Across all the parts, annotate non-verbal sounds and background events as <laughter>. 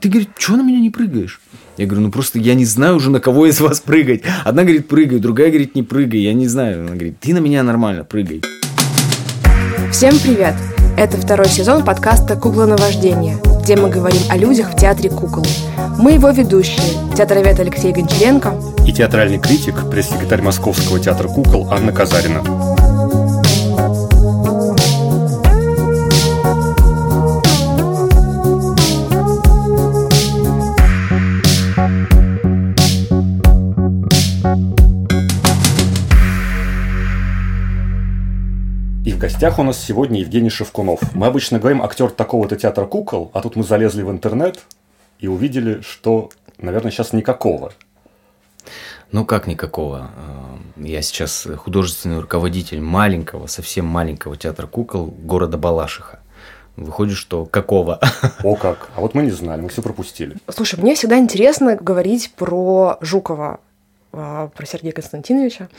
ты, говорит, что на меня не прыгаешь? Я говорю, ну просто я не знаю уже, на кого из вас прыгать. Одна говорит, прыгай, другая говорит, не прыгай. Я не знаю. Она говорит, ты на меня нормально, прыгай. Всем привет! Это второй сезон подкаста «Кукла на вождение», где мы говорим о людях в театре кукол. Мы его ведущие, театровед Алексей Гончаренко и театральный критик, пресс-секретарь Московского театра кукол Анна Казарина. В гостях у нас сегодня Евгений Шевкунов. Мы обычно говорим актер такого-то театра кукол, а тут мы залезли в интернет и увидели, что, наверное, сейчас никакого. Ну как никакого? Э, я сейчас художественный руководитель маленького, совсем маленького театра кукол города Балашиха. Выходит, что какого? <laughs> О как! А вот мы не знали, мы все пропустили. Слушай, мне всегда интересно говорить про Жукова, э, про Сергея Константиновича.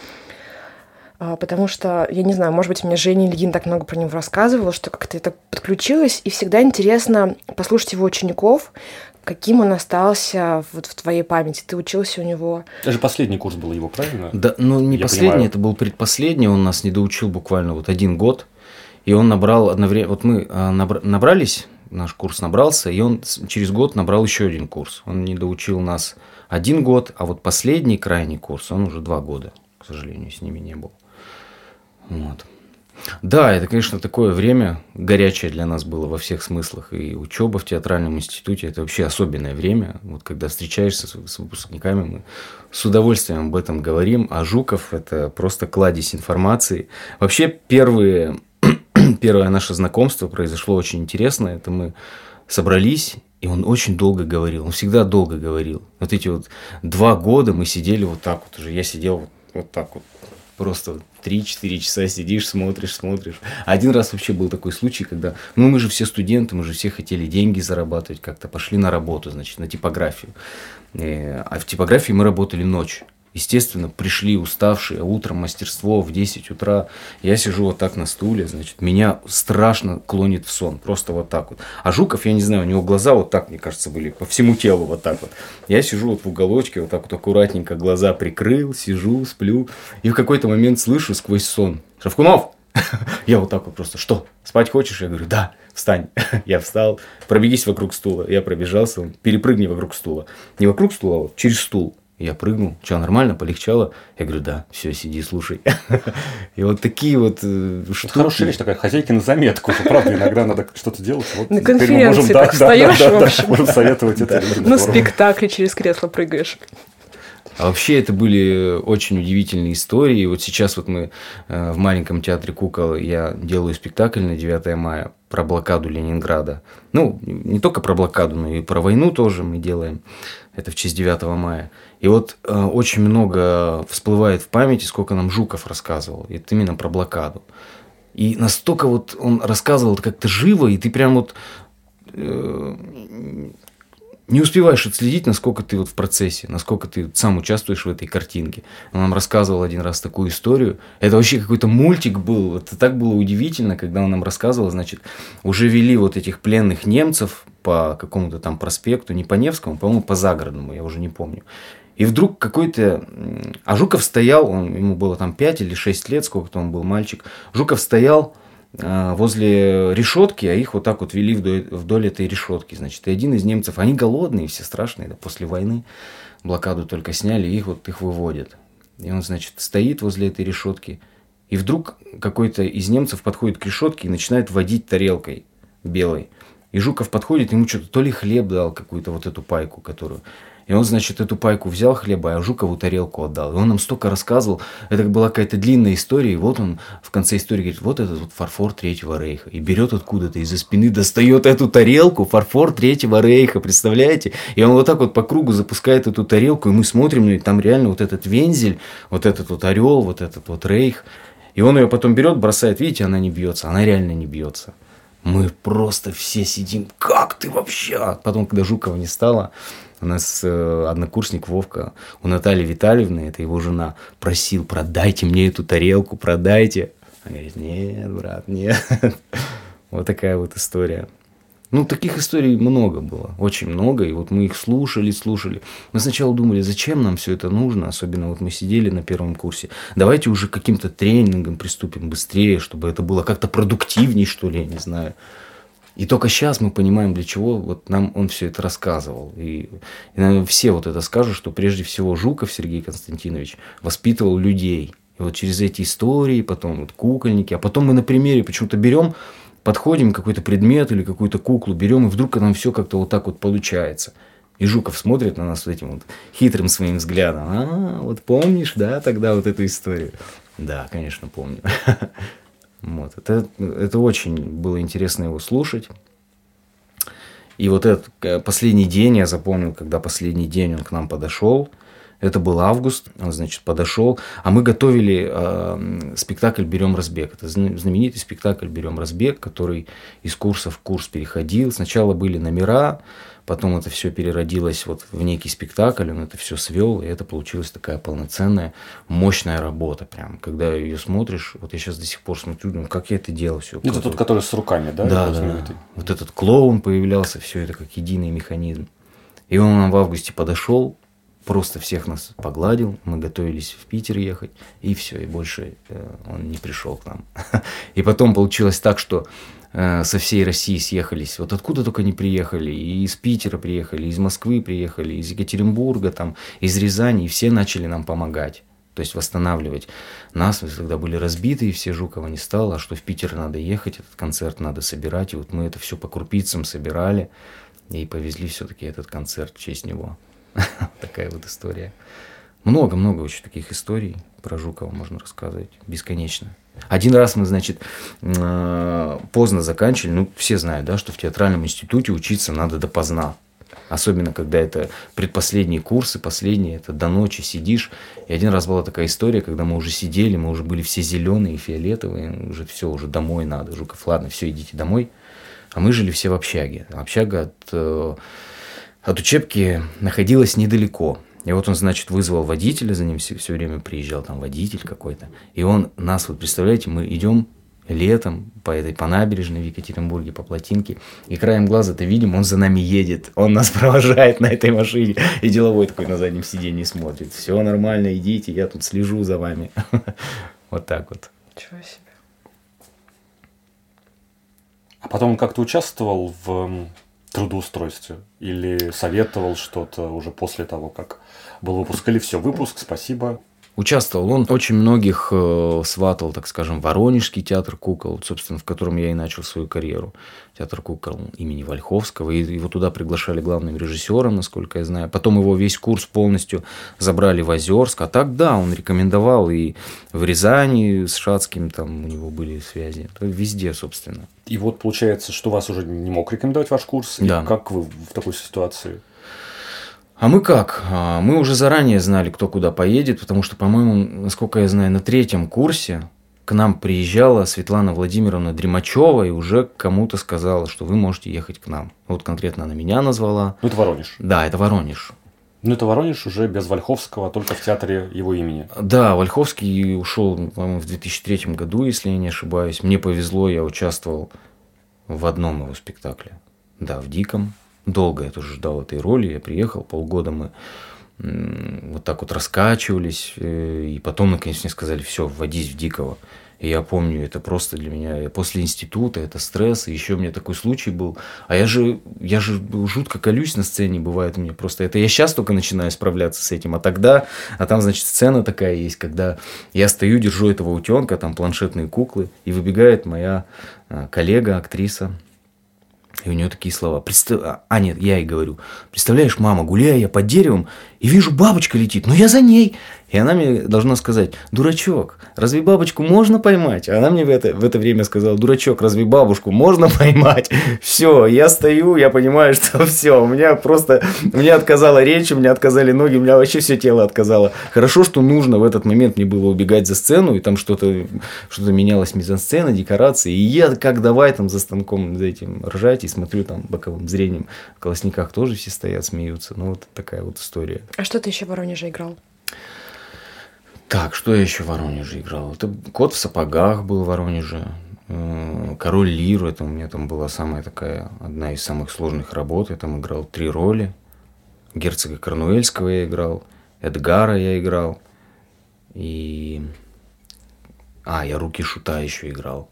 А, потому что, я не знаю, может быть, мне Женя Ильин так много про него рассказывала, что как-то это подключилось, и всегда интересно послушать его учеников, каким он остался вот в твоей памяти? Ты учился у него? Это же последний курс был его, правильно? Да, ну не Я последний, понимаю. это был предпоследний, он нас не доучил буквально вот один год, и он набрал одновременно, вот мы а, набрались, наш курс набрался, и он через год набрал еще один курс. Он не доучил нас один год, а вот последний крайний курс, он уже два года, к сожалению, с ними не был. Вот. Да, это, конечно, такое время горячее для нас было во всех смыслах. И учеба в театральном институте – это вообще особенное время. Вот когда встречаешься с, с выпускниками, мы с удовольствием об этом говорим. А Жуков – это просто кладезь информации. Вообще, первые, <clears throat> первое наше знакомство произошло очень интересно. Это мы собрались, и он очень долго говорил. Он всегда долго говорил. Вот эти вот два года мы сидели вот так вот уже. Я сидел вот, вот так вот просто 3-4 часа сидишь, смотришь, смотришь. Один раз вообще был такой случай, когда, ну, мы же все студенты, мы же все хотели деньги зарабатывать как-то, пошли на работу, значит, на типографию. Э, а в типографии мы работали ночь. Естественно, пришли уставшие, утром мастерство в 10 утра. Я сижу вот так на стуле, значит, меня страшно клонит в сон, просто вот так вот. А Жуков, я не знаю, у него глаза вот так, мне кажется, были по всему телу вот так вот. Я сижу вот в уголочке, вот так вот аккуратненько глаза прикрыл, сижу, сплю. И в какой-то момент слышу сквозь сон, Шевкунов, <laughs> я вот так вот просто, что, спать хочешь? Я говорю, да, встань. <laughs> я встал, пробегись вокруг стула. Я пробежался, перепрыгни вокруг стула. Не вокруг стула, а вот через стул. Я прыгнул, что, нормально, полегчало? Я говорю, да, все, сиди, слушай. <laughs> И вот такие вот э, штуки. Хорошая вещь такая, хозяйки на заметку. Правда, иногда надо что-то делать. Вот на конференции так встаешь, в общем. Можем советовать это. На спектакле через кресло прыгаешь. А вообще это были очень удивительные истории. И вот сейчас вот мы э, в маленьком театре кукол, я делаю спектакль на 9 мая про блокаду Ленинграда. Ну, не только про блокаду, но и про войну тоже мы делаем. Это в честь 9 мая. И вот э, очень много всплывает в памяти, сколько нам Жуков рассказывал. Это именно про блокаду. И настолько вот он рассказывал как-то живо, и ты прям вот э, не успеваешь отследить, насколько ты вот в процессе, насколько ты сам участвуешь в этой картинке. Он нам рассказывал один раз такую историю. Это вообще какой-то мультик был. Это так было удивительно, когда он нам рассказывал, значит, уже вели вот этих пленных немцев по какому-то там проспекту, не по Невскому, по-моему, по Загородному, я уже не помню. И вдруг какой-то... А Жуков стоял, он, ему было там 5 или 6 лет, сколько-то он был мальчик. Жуков стоял возле решетки, а их вот так вот вели вдоль, вдоль этой решетки. Значит, и один из немцев, они голодные, все страшные, да, после войны блокаду только сняли, их вот их выводят. И он, значит, стоит возле этой решетки, и вдруг какой-то из немцев подходит к решетке и начинает водить тарелкой белой. И Жуков подходит, ему что-то то ли хлеб дал, какую-то вот эту пайку, которую... И он, значит, эту пайку взял хлеба, а Жукову тарелку отдал. И он нам столько рассказывал. Это была какая-то длинная история. И вот он в конце истории говорит, вот этот вот фарфор Третьего Рейха. И берет откуда-то из-за спины, достает эту тарелку, фарфор Третьего Рейха, представляете? И он вот так вот по кругу запускает эту тарелку, и мы смотрим, ну и там реально вот этот вензель, вот этот вот орел, вот этот вот Рейх. И он ее потом берет, бросает, видите, она не бьется, она реально не бьется. Мы просто все сидим, как ты вообще? А потом, когда Жукова не стало, у нас э, однокурсник Вовка, у Натальи Витальевны, это его жена, просил, продайте мне эту тарелку, продайте. Она говорит, нет, брат, нет. <laughs> Вот такая вот история. Ну, таких историй много было, очень много, и вот мы их слушали, слушали. Мы сначала думали, зачем нам все это нужно, особенно вот мы сидели на первом курсе. Давайте уже каким-то тренингом приступим быстрее, чтобы это было как-то продуктивней, что ли, я не знаю. И только сейчас мы понимаем, для чего вот нам он все это рассказывал. И, и наверное, все вот это скажут, что прежде всего Жуков Сергей Константинович воспитывал людей. И вот через эти истории, потом вот кукольники, а потом мы на примере почему-то берем подходим, какой-то предмет или какую-то куклу берем, и вдруг нам все как-то вот так вот получается. И Жуков смотрит на нас вот этим вот хитрым своим взглядом. А, вот помнишь, да, тогда вот эту историю? Да, конечно, помню. <laughs> Вот. Это, это очень было интересно его слушать. И вот этот э, последний день я запомнил, когда последний день он к нам подошел – это был август, он, значит, подошел, а мы готовили э, спектакль «Берем разбег». Это знаменитый спектакль «Берем разбег», который из курса в курс переходил. Сначала были номера, потом это все переродилось вот в некий спектакль, он это все свел, и это получилась такая полноценная, мощная работа прям. Когда ее смотришь, вот я сейчас до сих пор смотрю, думаю, как я это делал все. Это тот, который с руками, да? Да, да, да. Вот этот клоун появлялся, все это как единый механизм. И он нам в августе подошел, просто всех нас погладил, мы готовились в Питер ехать, и все, и больше э, он не пришел к нам. <laughs> И потом получилось так, что со всей России съехались, вот откуда только не приехали, и из Питера приехали, из Москвы приехали, из Екатеринбурга, там, из Рязани, и все начали нам помогать. То есть восстанавливать нас, мы тогда были разбиты, и все Жукова не стало, а что в Питер надо ехать, этот концерт надо собирать, и вот мы это все по крупицам собирали, и повезли все-таки этот концерт в честь него. <laughs> Такая вот история. Много-много очень таких историй про Жукова можно рассказывать бесконечно. Один раз мы, значит, э, поздно заканчивали. Ну, все знают, да, что в театральном институте учиться надо допоздна. Особенно, когда это предпоследние курсы, последние, это до ночи сидишь. И один раз была такая история, когда мы уже сидели, мы уже были все зеленые, фиолетовые, уже все, уже домой надо. Жуков, ладно, все, идите домой. А мы жили все в общаге. Общага от э, от учебки находилась недалеко. И вот он, значит, вызвал водителя, за ним все, все время приезжал там водитель какой-то. И он нас, вот представляете, мы идем летом по этой по набережной в Екатеринбурге, по плотинке, и краем глаза-то видим, он за нами едет, он нас <laughs> провожает на этой машине, и деловой такой на заднем сиденье смотрит. Все нормально, идите, я тут слежу за вами. <laughs> Вот так вот. Ничего себе. А потом он как-то участвовал в трудоустройстве? Или советовал что-то уже после того, как был выпуск? Или все, выпуск, спасибо, Участвовал он очень многих э, сватал, так скажем, Воронежский театр кукол, собственно, в котором я и начал свою карьеру. Театр кукол имени Вольховского. И его туда приглашали главным режиссером, насколько я знаю. Потом его весь курс полностью забрали в Озерск. А так, да, он рекомендовал и в Рязани с Шацким, там у него были связи. Везде, собственно. И вот получается, что вас уже не мог рекомендовать ваш курс. Да. И как вы в такой ситуации? А мы как? А, мы уже заранее знали, кто куда поедет, потому что, по-моему, насколько я знаю, на третьем курсе к нам приезжала Светлана Владимировна Дремачева и уже кому-то сказала, что вы можете ехать к нам. Вот конкретно она меня назвала. Ну, это Воронеж. Да, это Воронеж. Ну, это Воронеж уже без Вольховского, только в театре его имени. Да, Вольховский ушел, по-моему, в 2003 году, если я не ошибаюсь. Мне повезло, я участвовал в одном его спектакле. Да, в «Диком». Долго я тоже ждал этой роли. Я приехал, полгода мы вот так вот раскачивались, э, и потом, наконец, мне сказали, все, вводись в Дикого. И я помню, это просто для меня, после института, это стресс, и еще у меня такой случай был. А я же, я же жутко колюсь на сцене, бывает меня просто. Это я сейчас только начинаю справляться с этим, а тогда, а там, значит, сцена такая есть, когда я стою, держу этого утенка, там планшетные куклы, и выбегает моя а, коллега, актриса, и у нее такие слова. Представ... А, нет, я ей говорю. Представляешь, мама, гуляю я под деревом, и вижу, бабочка летит, но я за ней. И она мне должна сказать, дурачок, разве бабочку можно поймать? А она мне в это, в это время сказала, дурачок, разве бабушку можно <laughs> поймать? Все, я стою, я понимаю, что <laughs> все, у меня просто, мне отказала речь, у меня отказали ноги, у меня вообще все тело отказало. Хорошо, что нужно в этот момент мне было убегать за сцену, и там что-то что менялось, мизансцена, декорации, и я как давай там за станком за этим ржать, и смотрю там боковым зрением, в колосниках тоже все стоят, смеются. Ну, вот такая вот история. А что ты еще в Воронеже играл? Так, что я еще в Воронеже играл? Это «Кот в сапогах» был в Воронеже. Э, Король Лиру, это у меня там была самая такая, одна из самых сложных работ. Я там играл три роли. Герцога Корнуэльского я играл, Эдгара я играл. И... А, я руки шута еще играл.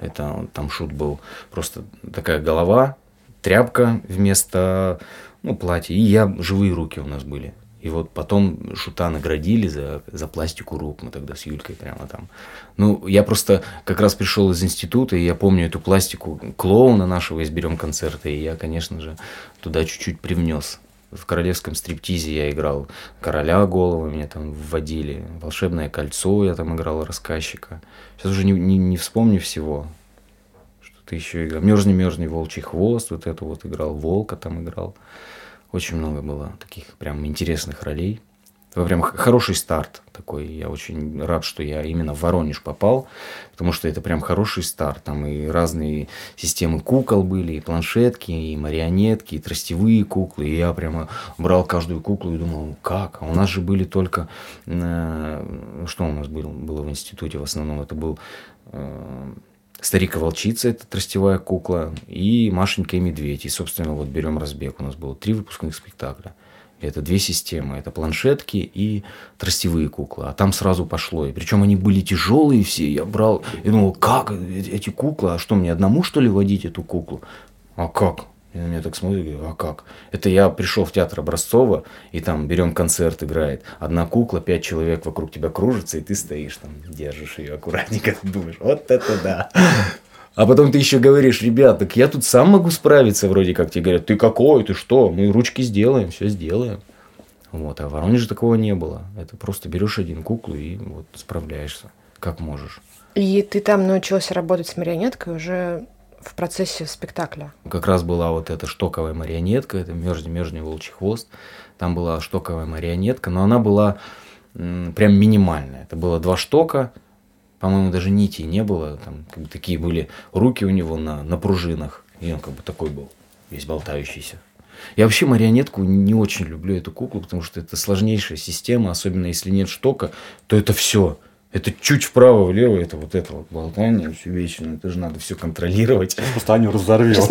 Это там шут был просто такая голова, тряпка вместо ну, платья. И я, живые руки у нас были. И вот потом Шута наградили за, за пластику рук. Мы тогда с Юлькой прямо там. Ну, я просто как раз пришел из института, и я помню эту пластику клоуна нашего из «Берем концерта», и я, конечно же, туда чуть-чуть привнес. В королевском стриптизе я играл короля головы, меня там вводили. Волшебное кольцо я там играл рассказчика. Сейчас уже не, не, не вспомню всего. Что-то еще играл. Мерзни, мерзни, волчий хвост. Вот это вот играл. Волка там играл. Очень много было таких прям интересных ролей. Это прям хороший старт такой. Я очень рад, что я именно в Воронеж попал, потому что это прям хороший старт. Там и разные системы кукол были, и планшетки, и марионетки, и тростевые куклы. И я прямо брал каждую куклу и думал, как? А у нас же были только... Э, что у нас было, было в институте в основном? Это был э, Старика волчица это тростевая кукла, и Машенька и медведь. И, собственно, вот берем разбег. У нас было три выпускных спектакля. Это две системы. Это планшетки и тростевые куклы. А там сразу пошло. И причем они были тяжелые все. Я брал и думал, как эти куклы? А что, мне одному, что ли, водить эту куклу? А как? И на меня так смотрит, говорю, а как? Это я пришел в театр Образцова, и там берем концерт, играет. Одна кукла, пять человек вокруг тебя кружится, и ты стоишь там, держишь ее аккуратненько, думаешь, вот это да. А потом ты еще говоришь, ребят, так я тут сам могу справиться, вроде как тебе говорят, ты какой, ты что, мы ручки сделаем, все сделаем. Вот, а в Воронеже такого не было. Это просто берешь один куклу и вот справляешься, как можешь. И ты там научился работать с марионеткой уже в процессе спектакля. Как раз была вот эта штоковая марионетка, это мерзни мерзни волчий хвост. Там была штоковая марионетка, но она была прям минимальная. Это было два штока, по-моему, даже нити не было. Там как бы, такие были руки у него на, на пружинах. И он как бы такой был, весь болтающийся. Я вообще марионетку не очень люблю эту куклу, потому что это сложнейшая система, особенно если нет штока, то это все. Это чуть вправо-влево, это вот это вот болтание все вечно. Это же надо все контролировать. Просто Аню разорвет. <laughs>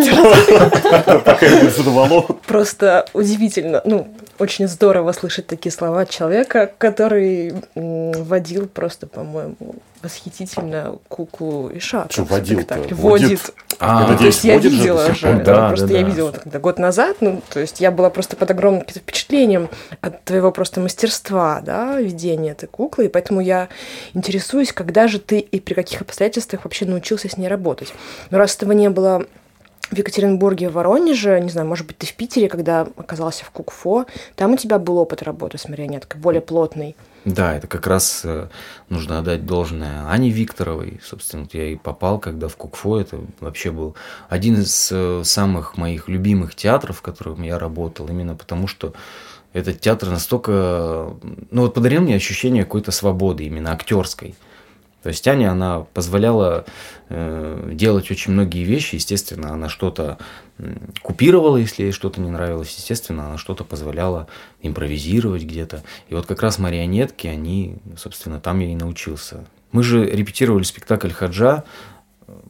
<laughs> Просто удивительно. Ну, очень здорово слышать такие слова от человека, который водил просто, по-моему, восхитительно куклу и шаг. Что водил Водит. А, ну, то есть я видела же. Да, просто я видела тогда год назад. Ну, то есть я была просто под огромным впечатлением от твоего просто мастерства, да, ведения этой куклы. И поэтому я интересуюсь, когда же ты и при каких обстоятельствах вообще научился с ней работать. Но раз этого не было в Екатеринбурге, в Воронеже, не знаю, может быть, ты в Питере, когда оказался в Кукфо, там у тебя был опыт работы с марионеткой, более плотный. Да, это как раз э, нужно отдать должное Ане Викторовой. Собственно, я и попал, когда в Кукфо. Это вообще был один из э, самых моих любимых театров, в котором я работал, именно потому что этот театр настолько, ну вот подарил мне ощущение какой-то свободы, именно актерской. То есть Аня, она позволяла э, делать очень многие вещи. Естественно, она что-то купировала, если ей что-то не нравилось. Естественно, она что-то позволяла импровизировать где-то. И вот как раз марионетки, они, собственно, там я и научился. Мы же репетировали спектакль Хаджа,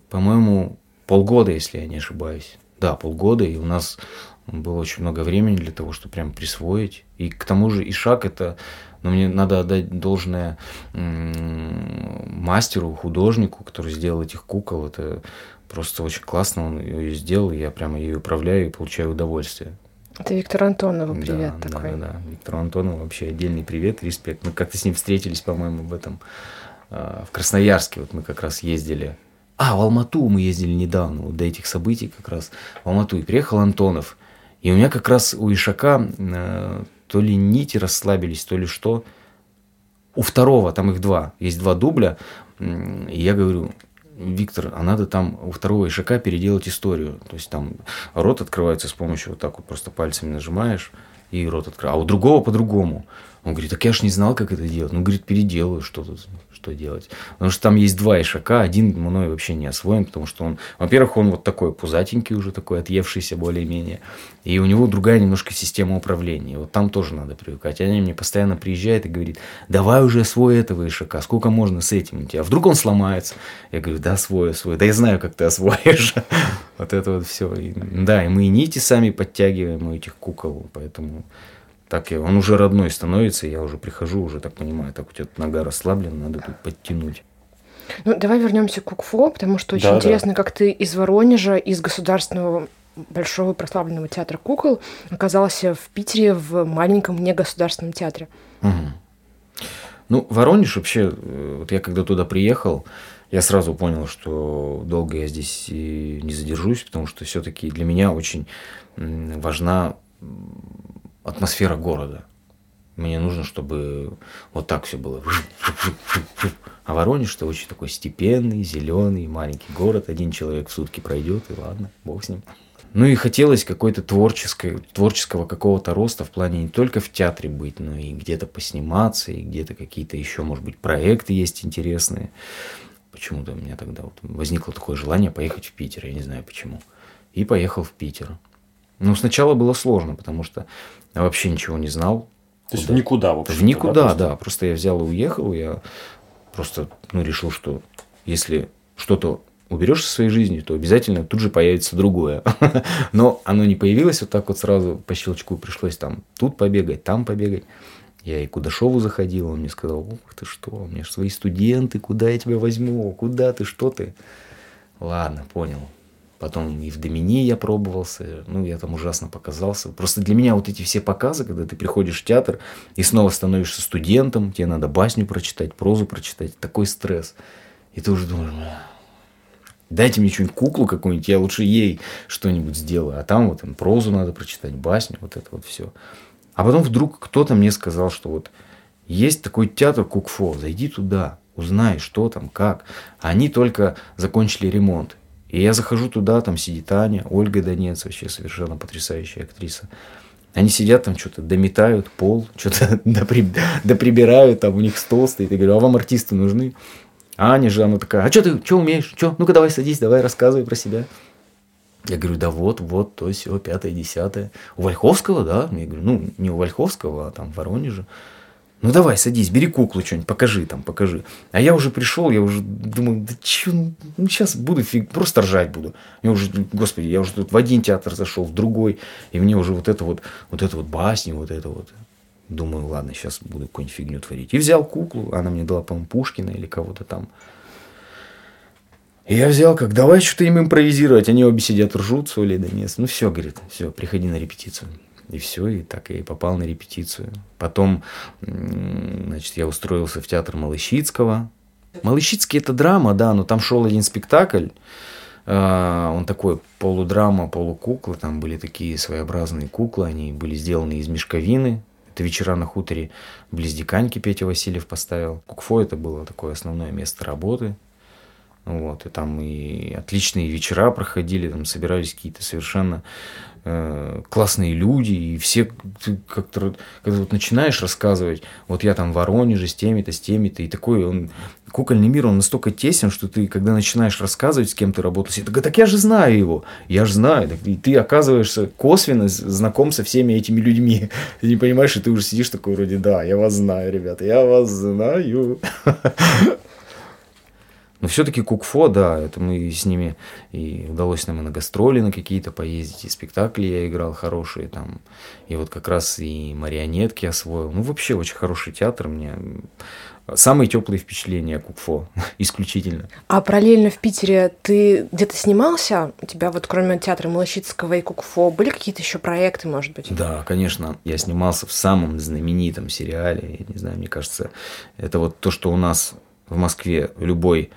по-моему, полгода, если я не ошибаюсь. Да, полгода, и у нас было очень много времени для того, чтобы прям присвоить. И к тому же и шаг это но мне надо отдать должное мастеру, художнику, который сделал этих кукол. Это просто очень классно, он ее сделал, я прямо ее управляю и получаю удовольствие. Это Виктор Антонову привет да, такой. Да, да, Виктору Антонову вообще отдельный привет, респект. Мы как-то с ним встретились, по-моему, в этом, а, в Красноярске, вот мы как раз ездили. А, в Алмату мы ездили недавно, вот до этих событий как раз в Алмату. И приехал Антонов. И у меня как раз у Ишака э, то ли нити расслабились, то ли что. У второго, там их два, есть два дубля. И я говорю, Виктор, а надо там у второго ишака переделать историю. То есть там рот открывается с помощью вот так вот просто пальцами нажимаешь и рот открывается. А у другого по-другому. Он говорит, так я ж не знал, как это делать. Ну, говорит, переделаю, что тут, что делать. Потому что там есть два ишака, один мной вообще не освоен, потому что он, во-первых, он вот такой пузатенький уже, такой отъевшийся более-менее. И у него другая немножко система управления. Вот там тоже надо привыкать. Они мне постоянно приезжают и говорит, давай уже освой этого ишака, сколько можно с этим у тебя? А вдруг он сломается? Я говорю, да, освой, освой. Да я знаю, как ты освоишь. <laughs> Вот это вот все. Да, и мы и нити сами подтягиваем у этих кукол, поэтому так я, он уже родной становится, я уже прихожу, уже так понимаю, так у тебя нога расслаблена, надо тут подтянуть. Ну, давай вернемся к УКФО, потому что очень Да, интересно, как ты из Воронежа, из государственного большого прославленного театра кукол оказался в Питере в маленьком негосударственном театре. Мгм. Ну, Воронеж вообще, э, вот я когда туда приехал, я сразу понял, что долго я здесь и не задержусь, потому что все-таки для меня очень важна атмосфера города. Мне нужно, чтобы вот так все было. А Воронеж это очень такой степенный, зеленый, маленький город. Один человек в сутки пройдет, и ладно, бог с ним. Ну и хотелось какой-то творческой, творческого какого-то роста в плане не только в театре быть, но и где-то посниматься, и где-то какие-то еще, может быть, проекты есть интересные. Почему-то у меня тогда вот возникло такое желание поехать в Питер, я не знаю почему. И поехал в Питер. Ну, сначала было сложно, потому что я вообще ничего не знал. То есть в никуда, в общем В никуда, просто? да. Просто я взял и уехал. Я просто ну, решил, что если что-то уберешь из своей жизни, то обязательно тут же появится другое. <laughs> Но оно не появилось вот так вот сразу по щелчку. Пришлось там тут побегать, там побегать. Я и к Кудашову заходил, он мне сказал, ух ты что, у меня же свои студенты, куда я тебя возьму, куда ты, что ты? Ладно, понял. Потом и в Домини я пробовался, ну, я там ужасно показался. Просто для меня вот эти все показы, когда ты приходишь в театр и снова становишься студентом, тебе надо басню прочитать, прозу прочитать, такой стресс. И ты уже думаешь, «Бля, дайте мне что-нибудь, куклу какую-нибудь, я лучше ей что-нибудь сделаю. А там вот им прозу надо прочитать, басню, вот это вот все. А потом вдруг кто-то мне сказал, что вот есть такой театр Кукфо, зайди туда, узнай, что там, как. Они только закончили ремонт. И я захожу туда, там сидит Аня, Ольга Донец, вообще совершенно потрясающая актриса. Они сидят там что-то, дометают пол, <laughs> что-то допри- доприбирают, там у них стол стоит. Я говорю, а вам артисты нужны? Аня же, она такая, а что ты, что умеешь? Что? Ну-ка давай садись, давай рассказывай про себя. Я говорю, да вот, вот, то все, пятое, десятое. У Вольховского, да? Я говорю, ну, не у Вольховского, а там в Воронеже. Ну давай, садись, бери куклу что-нибудь, покажи там, покажи. А я уже пришел, я уже думаю, да че, ну сейчас буду фиг, просто ржать буду. Я уже, господи, я уже тут в один театр зашел, в другой, и мне уже вот это вот, вот это вот басни, вот это вот. Думаю, ладно, сейчас буду какую-нибудь фигню творить. И взял куклу, она мне дала, по-моему, Пушкина или кого-то там. И я взял, как, давай что-то им импровизировать. Они обе сидят, ржут, соли, да нет. Ну все, говорит, все, приходи на репетицию. И все, и так и попал на репетицию. Потом, значит, я устроился в театр Малыщицкого. Малыщицкий это драма, да, но там шел один спектакль. А, Он такой полудрама, полукукла. Там были такие своеобразные куклы. Они были сделаны из мешковины. Это вечера на хуторе близ Диканьки Петя Васильев поставил. Кукфо это было такое основное место работы. Вот, и там и отличные вечера проходили, там собирались какие-то совершенно э, классные люди, и все как-то, когда вот начинаешь рассказывать, вот я там в Воронеже с теми-то, с теми-то, и такой он, кукольный мир, он настолько тесен, что ты, когда начинаешь рассказывать, с кем ты работал, все такой, так я же знаю его, я же знаю, Так и ты оказываешься косвенно знаком со всеми этими людьми, <laughs> ты не понимаешь, и ты уже сидишь такой вроде, да, я вас знаю, ребята, я вас знаю. <laughs> Но все-таки Кукфо, да, это мы с ними и удалось нам и на гастроли на какие-то поездить, и спектакли я играл хорошие там, и вот как раз и марионетки освоил. Ну, вообще очень хороший театр мне. Самые теплые впечатления Кукфо, <laughs> исключительно. А параллельно в Питере ты где-то снимался? У тебя вот кроме театра Малащицкого и Кукфо были какие-то еще проекты, может быть? Да, конечно, я снимался в самом знаменитом сериале, я не знаю, мне кажется, это вот то, что у нас в Москве любой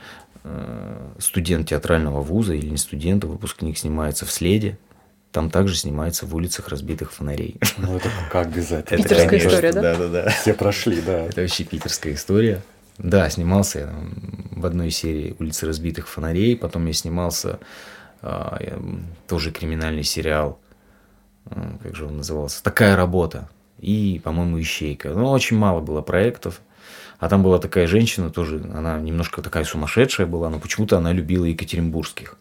э, студент театрального вуза или не студент, а выпускник снимается в следе, там также снимается в улицах разбитых фонарей. Ну, это как без этого? Это, Питерская конечно, история, да? Да, да, да. Все прошли, да. Это вообще питерская история. Да, снимался я там в одной серии «Улицы разбитых фонарей», потом я снимался м, тоже криминальный сериал, а, как же он назывался, «Такая работа». и, по-моему, Ищейка. Ну, очень мало было проектов. А там была такая женщина тоже, она немножко такая сумасшедшая была, но почему-то она любила екатеринбургских.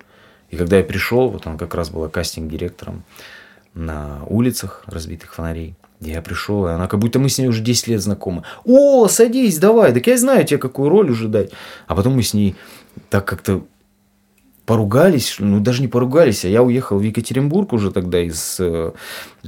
И когда я пришел, вот она как раз была кастинг-директором на улицах разбитых фонарей. Я пришел, и она как будто мы с ней уже 10 лет знакомы. О, садись, давай, так я знаю тебе, какую роль уже дать. А потом мы с ней так как-то поругались, ну даже не поругались, а я уехал в Екатеринбург уже тогда из э,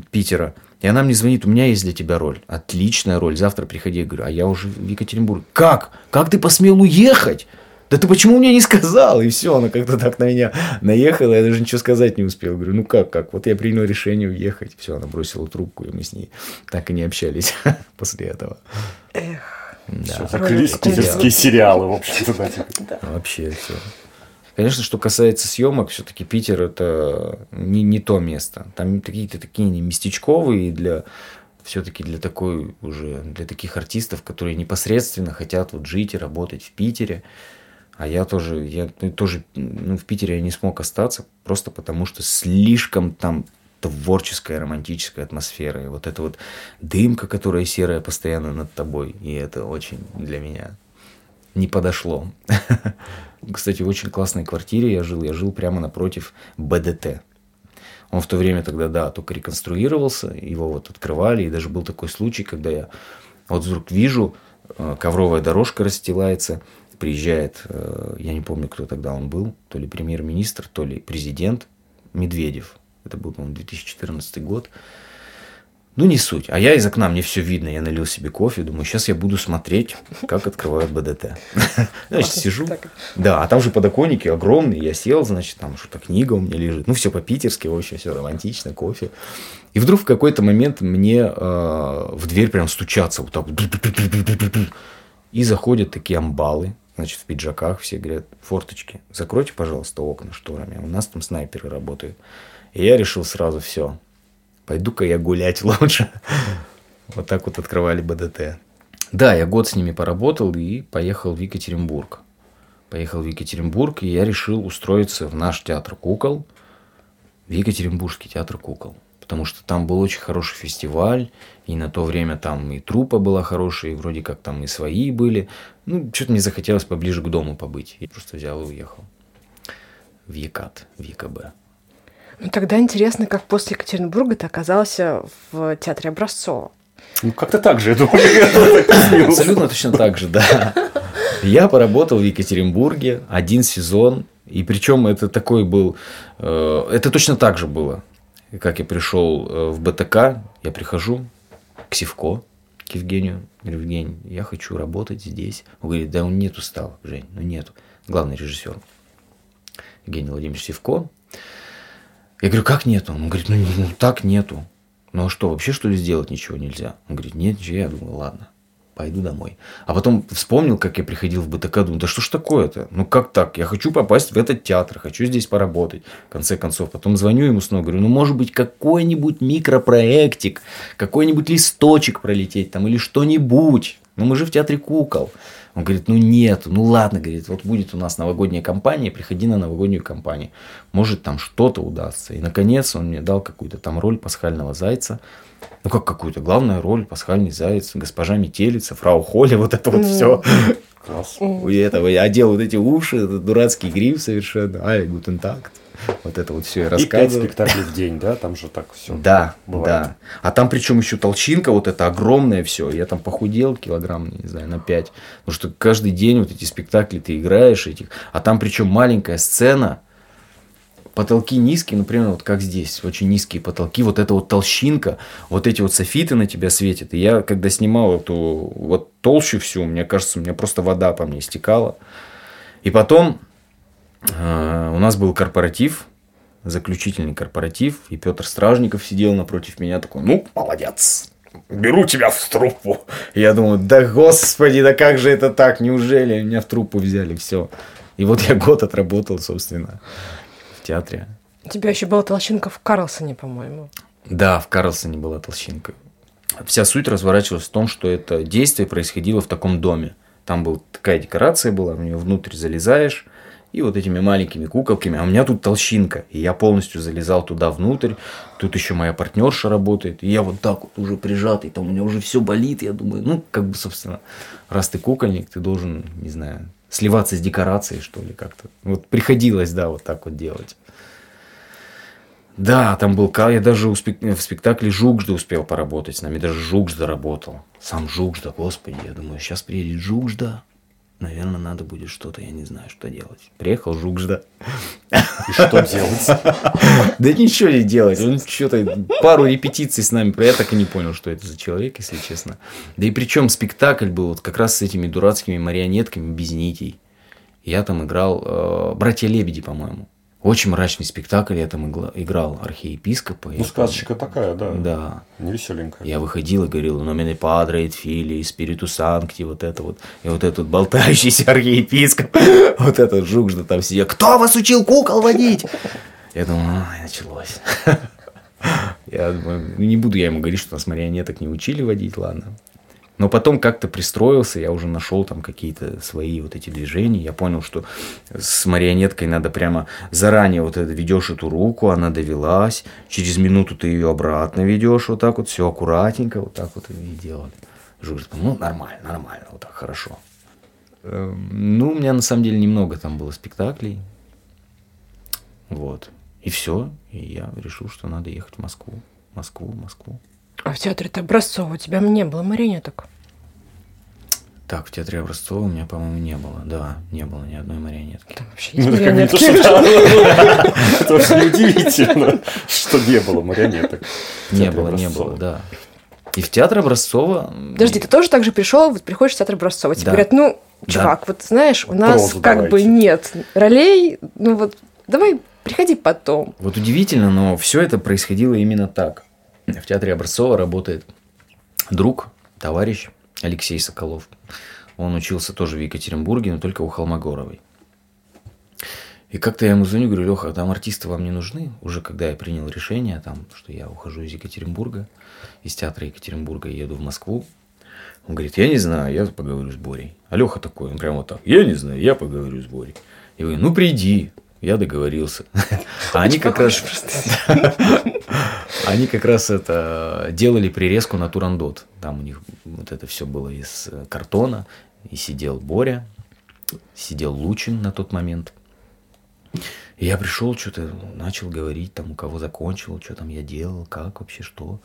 Питера. И она мне звонит, у меня есть для тебя роль. Отличная роль, завтра приходи. Я говорю, а я уже в Екатеринбург. Как? Как ты посмел уехать? Да ты почему мне не сказал? И все, она как-то так на меня наехала, я даже ничего сказать не успел. Говорю, ну как, как? Вот я принял решение уехать. Все, она бросила трубку, и мы с ней так и не общались <laughs> после этого. Эх. Да. Все, закрылись питерские сериалы, в общем-то, да. Типа. Вообще все. Конечно, что касается съемок, все-таки Питер это не, не то место. Там какие-то такие местечковые для все-таки для такой уже для таких артистов, которые непосредственно хотят вот жить и работать в Питере. А я тоже, я тоже ну, в Питере я не смог остаться, просто потому что слишком там творческая, романтическая атмосфера. И вот эта вот дымка, которая серая постоянно над тобой. И это очень для меня не подошло. <laughs> Кстати, в очень классной квартире я жил. Я жил прямо напротив БДТ. Он в то время тогда, да, только реконструировался, его вот открывали, и даже был такой случай, когда я вот вдруг вижу, э, ковровая дорожка расстилается, приезжает, э, я не помню, кто тогда он был, то ли премьер-министр, то ли президент Медведев. Это был, по-моему, 2014 год. Ну, не суть. А я из окна, мне все видно. Я налил себе кофе, думаю, сейчас я буду смотреть, как открывают БДТ. <laughs> Значит, сижу. Да, а там же подоконники огромные. Я сел, значит, там что-то книга у меня лежит. Ну, все по-питерски, вообще все романтично, кофе. И вдруг в какой-то момент мне э, в дверь прям стучаться вот так. И заходят такие амбалы значит, в пиджаках, все говорят, форточки, закройте, пожалуйста, окна шторами, у нас там снайперы работают. И я решил сразу, все, пойду-ка я гулять лучше. Вот так вот открывали БДТ. Да, я год с ними поработал и поехал в Екатеринбург. Поехал в Екатеринбург, и я решил устроиться в наш театр кукол, в Екатеринбургский театр кукол потому что там был очень хороший фестиваль, и на то время там и трупа была хорошая, и вроде как там и свои были. Ну, что-то мне захотелось поближе к дому побыть. Я просто взял и уехал в ЕКАТ, в ЕКБ. Ну, тогда интересно, как после Екатеринбурга ты оказался в театре Образцова. Ну, как-то так же, я думаю. <laughs> Абсолютно точно так же, да. Я поработал в Екатеринбурге один сезон, и причем это такой был... Э, это точно так же было. Как я пришел э, в БТК, я прихожу к Сивко, к Евгению. Говорю, Евгений, я хочу работать здесь. Он говорит, да он нету ставок, Жень, ну нету. Главный режиссер. Евгений Владимирович Сивко. Я говорю, как нету? Он говорит, ну, ну так нету. Ну а что, вообще что ли сделать ничего нельзя? Он говорит, нет, ничего. Я думаю, ладно пойду домой. А потом вспомнил, как я приходил в БТК, думаю, да что ж такое-то? Ну как так? Я хочу попасть в этот театр, хочу здесь поработать. В конце концов, потом звоню ему снова, говорю, ну может быть какой-нибудь микропроектик, какой-нибудь листочек пролететь там или что-нибудь. Ну мы же в театре кукол. Он говорит, ну нет, ну ладно, говорит, вот будет у нас новогодняя кампания, приходи на новогоднюю кампанию. Может там что-то удастся. И наконец он мне дал какую-то там роль пасхального зайца ну как какую-то главную роль, пасхальный заяц, госпожа метелица, фрау Холли, вот это вот все. Класс. И этого я одел вот эти уши, этот дурацкий грим совершенно, ай, гутен такт. Вот это вот все я рассказывал. И пять спектаклей в день, да, там же так все. Да, бывает. да. А там причем еще толщинка, вот это огромное все. Я там похудел килограмм, не знаю, на 5. Потому что каждый день вот эти спектакли ты играешь этих. А там причем маленькая сцена, потолки низкие, например, вот как здесь, очень низкие потолки, вот эта вот толщинка, вот эти вот софиты на тебя светят. И я, когда снимал эту вот толщу всю, мне кажется, у меня просто вода по мне стекала. И потом у нас был корпоратив, заключительный корпоратив, и Петр Стражников сидел напротив меня такой, ну, молодец, беру тебя в труппу. Я думаю, да господи, да как же это так, неужели меня в труппу взяли, все. И вот я год отработал, собственно театре. У тебя еще была толщинка в Карлсоне, по-моему. Да, в Карлсоне была толщинка. Вся суть разворачивалась в том, что это действие происходило в таком доме. Там была такая декорация была, в нее внутрь залезаешь, и вот этими маленькими куколками. А у меня тут толщинка. И я полностью залезал туда внутрь. Тут еще моя партнерша работает. И я вот так вот уже прижатый. Там у меня уже все болит. Я думаю, ну, как бы, собственно, раз ты кукольник, ты должен, не знаю, сливаться с декорацией, что ли, как-то. Вот приходилось, да, вот так вот делать. Да, там был Кал, я даже в спектакле Жукжда успел поработать с нами, даже Жукжда работал. Сам Жукжда, господи, я думаю, сейчас приедет Жукжда, наверное, надо будет что-то, я не знаю, что делать. Приехал Жукжда. И что делать? <laughs> Да ничего не делать. Он что-то пару репетиций с нами. Я так и не понял, что это за человек, если честно. Да и причем спектакль был вот как раз с этими дурацкими марионетками без нитей. Я там играл э, «Братья Лебеди», по-моему. Очень мрачный спектакль я там играл архиепископа. Ну, сказочка помню. такая, да. Да. Не веселенькая. Я выходил и говорил, номене падре et фили, спириту санкти, вот это вот. И вот этот болтающийся архиепископ, <laughs> вот этот жук, что там сидел. Кто вас учил кукол водить? Я думаю, ай, началось. <laughs> Я думаю, не буду я ему говорить, что нас марионеток не учили водить, ладно. Но потом как-то пристроился, я уже нашел там какие-то свои вот эти движения. Я понял, что с марионеткой надо прямо заранее вот это ведешь эту руку, она довелась, через минуту ты ее обратно ведешь, вот так вот, все аккуратненько, вот так вот и делали. Жур, ну, нормально, нормально, вот так, хорошо. Эм, ну, у меня на самом деле немного там было спектаклей. Вот. И все. И я решил, что надо ехать в Москву. Москву, Москву. А в театре-то Образцова у тебя не было марионеток? Так, в театре Образцова у меня, по-моему, не было. Да, не было ни одной марионетки. Там вообще есть марионетки. <laughs> Это очень удивительно, что не было марионеток. Не было, не было, да. И в театр Образцова... Подожди, ты тоже так же пришел, вот приходишь в театр Образцова, тебе говорят, ну, чувак, вот знаешь, у нас как бы нет ролей, ну вот давай приходи потом. Вот удивительно, но все это происходило именно так в театре Образцова работает друг, товарищ Алексей Соколов. Он учился тоже в Екатеринбурге, но только у Холмогоровой. И как-то я ему звоню, говорю, Леха, там артисты вам не нужны? Уже когда я принял решение, там, что я ухожу из Екатеринбурга, из театра Екатеринбурга и еду в Москву. Он говорит, я не знаю, я поговорю с Борей. А Леха такой, он прям вот так, я не знаю, я поговорю с Борей. И говорю, ну приди, я договорился. А <laughs> они как раз... <laughs> Они как раз это делали прирезку на Турандот. Там у них вот это все было из картона. И сидел Боря, сидел Лучин на тот момент. И я пришел, что-то начал говорить, там, у кого закончил, что там я делал, как вообще, что.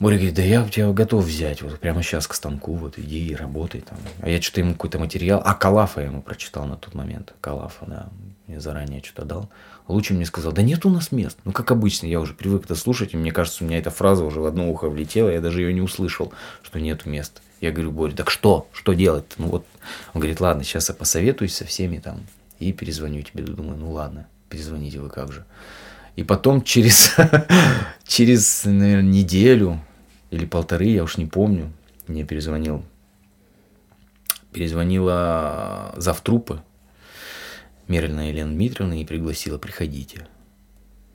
Боря говорит, да я тебя готов взять, вот прямо сейчас к станку, вот иди и работай там. А я что-то ему какой-то материал, а Калафа я ему прочитал на тот момент, Калафа, да, мне заранее что-то дал. Лучше мне сказал, да нет у нас мест. Ну, как обычно, я уже привык это слушать, и мне кажется, у меня эта фраза уже в одно ухо влетела, я даже ее не услышал, что нету мест. Я говорю, Боря, так что? Что делать? Ну вот, он говорит, ладно, сейчас я посоветуюсь со всеми там и перезвоню тебе. Думаю, ну ладно, перезвоните вы как же. И потом через, <laughs> через наверное, неделю или полторы, я уж не помню, мне перезвонил, перезвонила завтрупы Мерлина Елена Дмитриевна и пригласила, приходите.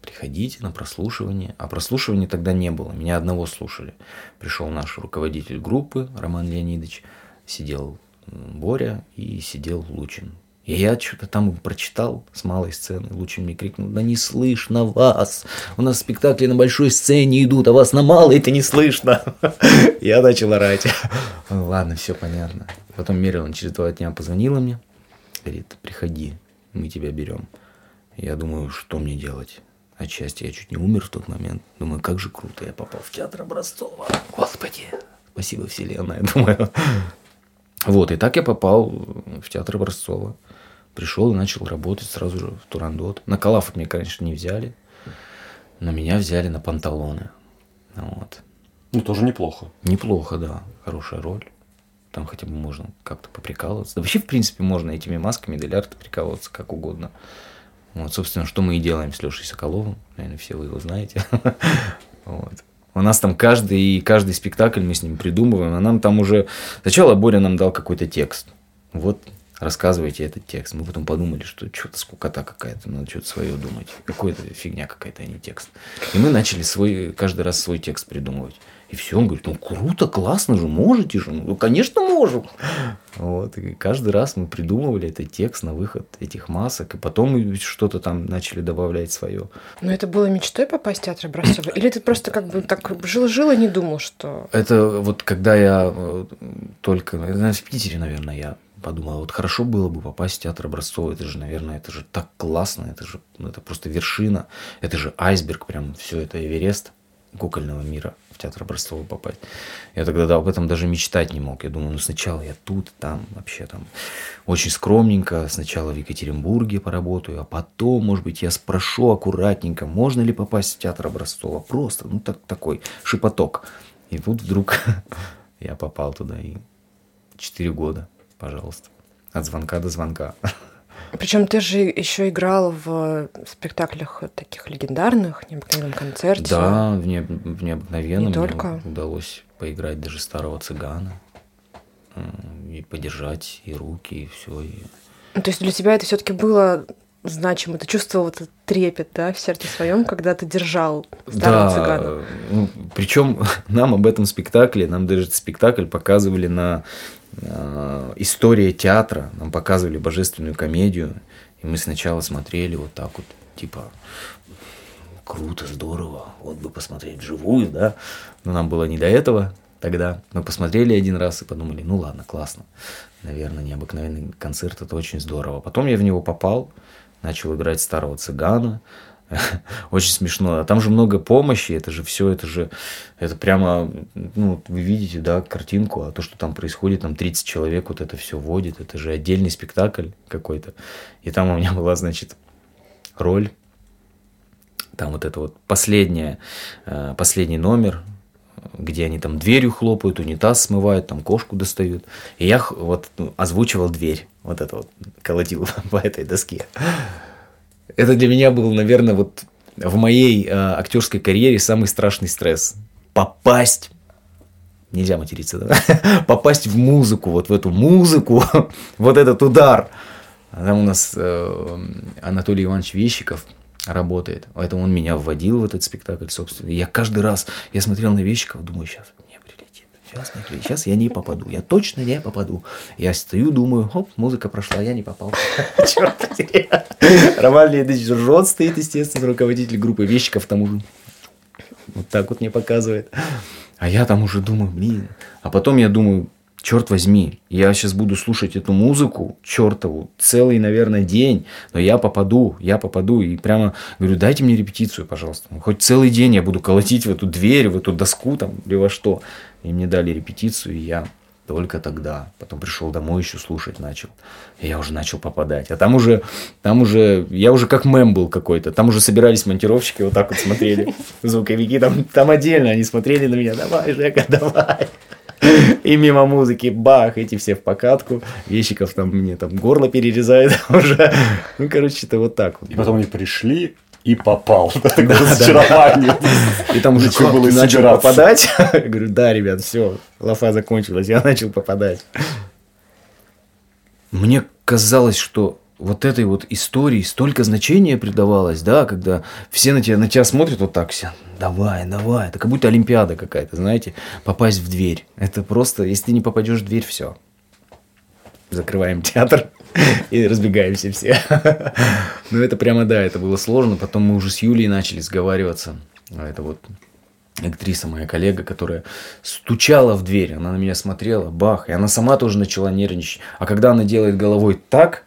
Приходите на прослушивание. А прослушивания тогда не было, меня одного слушали. Пришел наш руководитель группы, Роман Леонидович, сидел Боря и сидел Лучин. И я что-то там прочитал с малой сцены. Лучше мне крикнул, да не слышно вас. У нас спектакли на большой сцене идут, а вас на малой это не слышно. <laughs> Я начал орать. <laughs> Ладно, все понятно. Потом Мерилан через два дня позвонила мне. Говорит, приходи, мы тебя берем. Я думаю, что мне делать? Отчасти я чуть не умер в тот момент. Думаю, как же круто, я попал в театр Образцова. Господи, спасибо, Вселенная, <laughs> думаю. Вот, и так я попал в театр Образцова. Пришел и начал работать сразу же в Турандот. На Калафа меня, конечно, не взяли, но меня взяли на панталоны. Вот. Ну, тоже неплохо. Неплохо, да. Хорошая роль. Там хотя бы можно как-то поприкалываться. Да вообще, в принципе, можно этими масками Делярта прикалываться как угодно. Вот, собственно, что мы и делаем с Лешей Соколовым. Наверное, все вы его знаете. <laughs> Вот. У нас там каждый, каждый спектакль мы с ним придумываем, а нам там уже... Сначала Боря нам дал какой-то текст. Вот рассказывайте этот текст. Мы потом подумали, что что-то скукота какая-то, надо что-то свое думать. Какая-то фигня какая-то, а не текст. И мы начали свой, каждый раз свой текст придумывать. И все, он говорит, ну круто, классно же, можете же. Ну, конечно, можем. Вот, и каждый раз мы придумывали этот текст на выход этих масок, и потом что-то там начали добавлять свое. Но это было мечтой попасть в театр Образцова? Или ты просто как бы так жил-жил и не думал, что... Это вот когда я э, только, в Питере, наверное, я подумал, вот хорошо было бы попасть в театр Образцова, это же, наверное, это же так классно, это же, ну, это просто вершина, это же айсберг, прям все это Эверест кукольного мира в театр Образцова попасть. Я тогда об этом даже мечтать не мог. Я думаю, ну сначала я тут, там, вообще там очень скромненько. Сначала в Екатеринбурге поработаю, а потом, может быть, я спрошу аккуратненько, можно ли попасть в театр Образцова. Просто, ну так, такой шипоток. И тут вдруг <laughs> я попал туда и четыре года пожалуйста. От звонка до звонка. Причем ты же еще играл в спектаклях таких легендарных, необыкновенном концерте. Да, в, не, в необыкновенном. Не только. Удалось поиграть даже старого цыгана и подержать и руки и все. И... Ну, то есть для тебя это все-таки было значимо. Ты чувствовал этот трепет, да, в сердце своем, когда ты держал старого да, цыгана. Ну, причем <laughs> нам об этом спектакле, нам даже этот спектакль показывали на история театра. Нам показывали божественную комедию. И мы сначала смотрели вот так вот, типа, круто, здорово, вот бы посмотреть вживую, да. Но нам было не до этого тогда. Мы посмотрели один раз и подумали, ну ладно, классно. Наверное, необыкновенный концерт, это очень здорово. Потом я в него попал, начал играть старого цыгана, <laughs> Очень смешно. А там же много помощи, это же все, это же, это прямо, ну, вы видите, да, картинку, а то, что там происходит, там 30 человек вот это все водит, это же отдельный спектакль какой-то. И там у меня была, значит, роль, там вот это вот последняя, э, последний номер, где они там дверью хлопают, унитаз смывают, там кошку достают. И я вот ну, озвучивал дверь, вот это вот, колотил <laughs> по этой доске. Это для меня был, наверное, вот в моей э, актерской карьере самый страшный стресс. Попасть нельзя материться, да? <laughs> попасть в музыку, вот в эту музыку, <laughs> вот этот удар. Там у нас э, Анатолий Иванович Вещиков работает, поэтому он меня вводил в этот спектакль, собственно. И я каждый раз, я смотрел на Вещикова, думаю, сейчас Сейчас, сейчас я не попаду. Я точно не попаду. Я стою, думаю, хоп, музыка прошла, я не попал. <laughs> Черт потери. Роман Леонидович ржет стоит, естественно, руководитель группы вещиков там уже вот так вот мне показывает. А я там уже думаю, блин. А потом я думаю, черт возьми, я сейчас буду слушать эту музыку, чертову, целый, наверное, день, но я попаду, я попаду, и прямо говорю, дайте мне репетицию, пожалуйста. Хоть целый день я буду колотить в эту дверь, в эту доску там, или во что. И мне дали репетицию, и я только тогда. Потом пришел домой, еще слушать начал. И я уже начал попадать. А там уже, там уже, я уже как мем был какой-то. Там уже собирались монтировщики, вот так вот смотрели. <laughs> Звуковики там, там отдельно, они смотрели на меня. Давай, Жека, давай. И мимо музыки, бах, эти все в покатку. Вещиков там мне там горло перерезает <laughs> уже. Ну, короче, это вот так вот. И потом они пришли, и попал. Тогда разочарование. И там уже было начал попадать. <laughs> Я говорю, да, ребят, все, лафа закончилась, я начал попадать. Мне казалось, что вот этой вот истории столько значения придавалось, да, когда все на тебя, на тебя смотрят вот так все, давай, давай, это как будто Олимпиада какая-то, знаете, попасть в дверь. Это просто, если ты не попадешь в дверь, все. Закрываем театр и разбегаемся все. Ну, это прямо, да, это было сложно. Потом мы уже с Юлей начали сговариваться. А это вот актриса, моя коллега, которая стучала в дверь, она на меня смотрела, бах, и она сама тоже начала нервничать. А когда она делает головой так,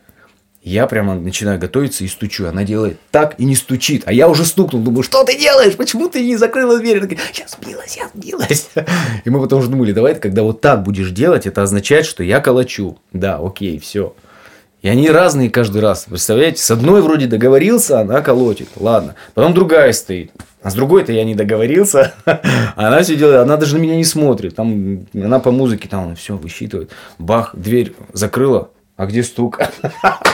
я прямо начинаю готовиться и стучу. Она делает так и не стучит. А я уже стукнул. Думаю, что ты делаешь? Почему ты не закрыла дверь? Она говорит, я сбилась, я сбилась. <laughs> И мы потом уже думали, давай, когда вот так будешь делать, это означает, что я колочу. Да, окей, все. И они разные каждый раз. Представляете, с одной вроде договорился, она колотит. Ладно. Потом другая стоит. А с другой-то я не договорился. <laughs> она все делает, она даже на меня не смотрит. Там, она по музыке там все высчитывает. Бах, дверь закрыла. А где стук?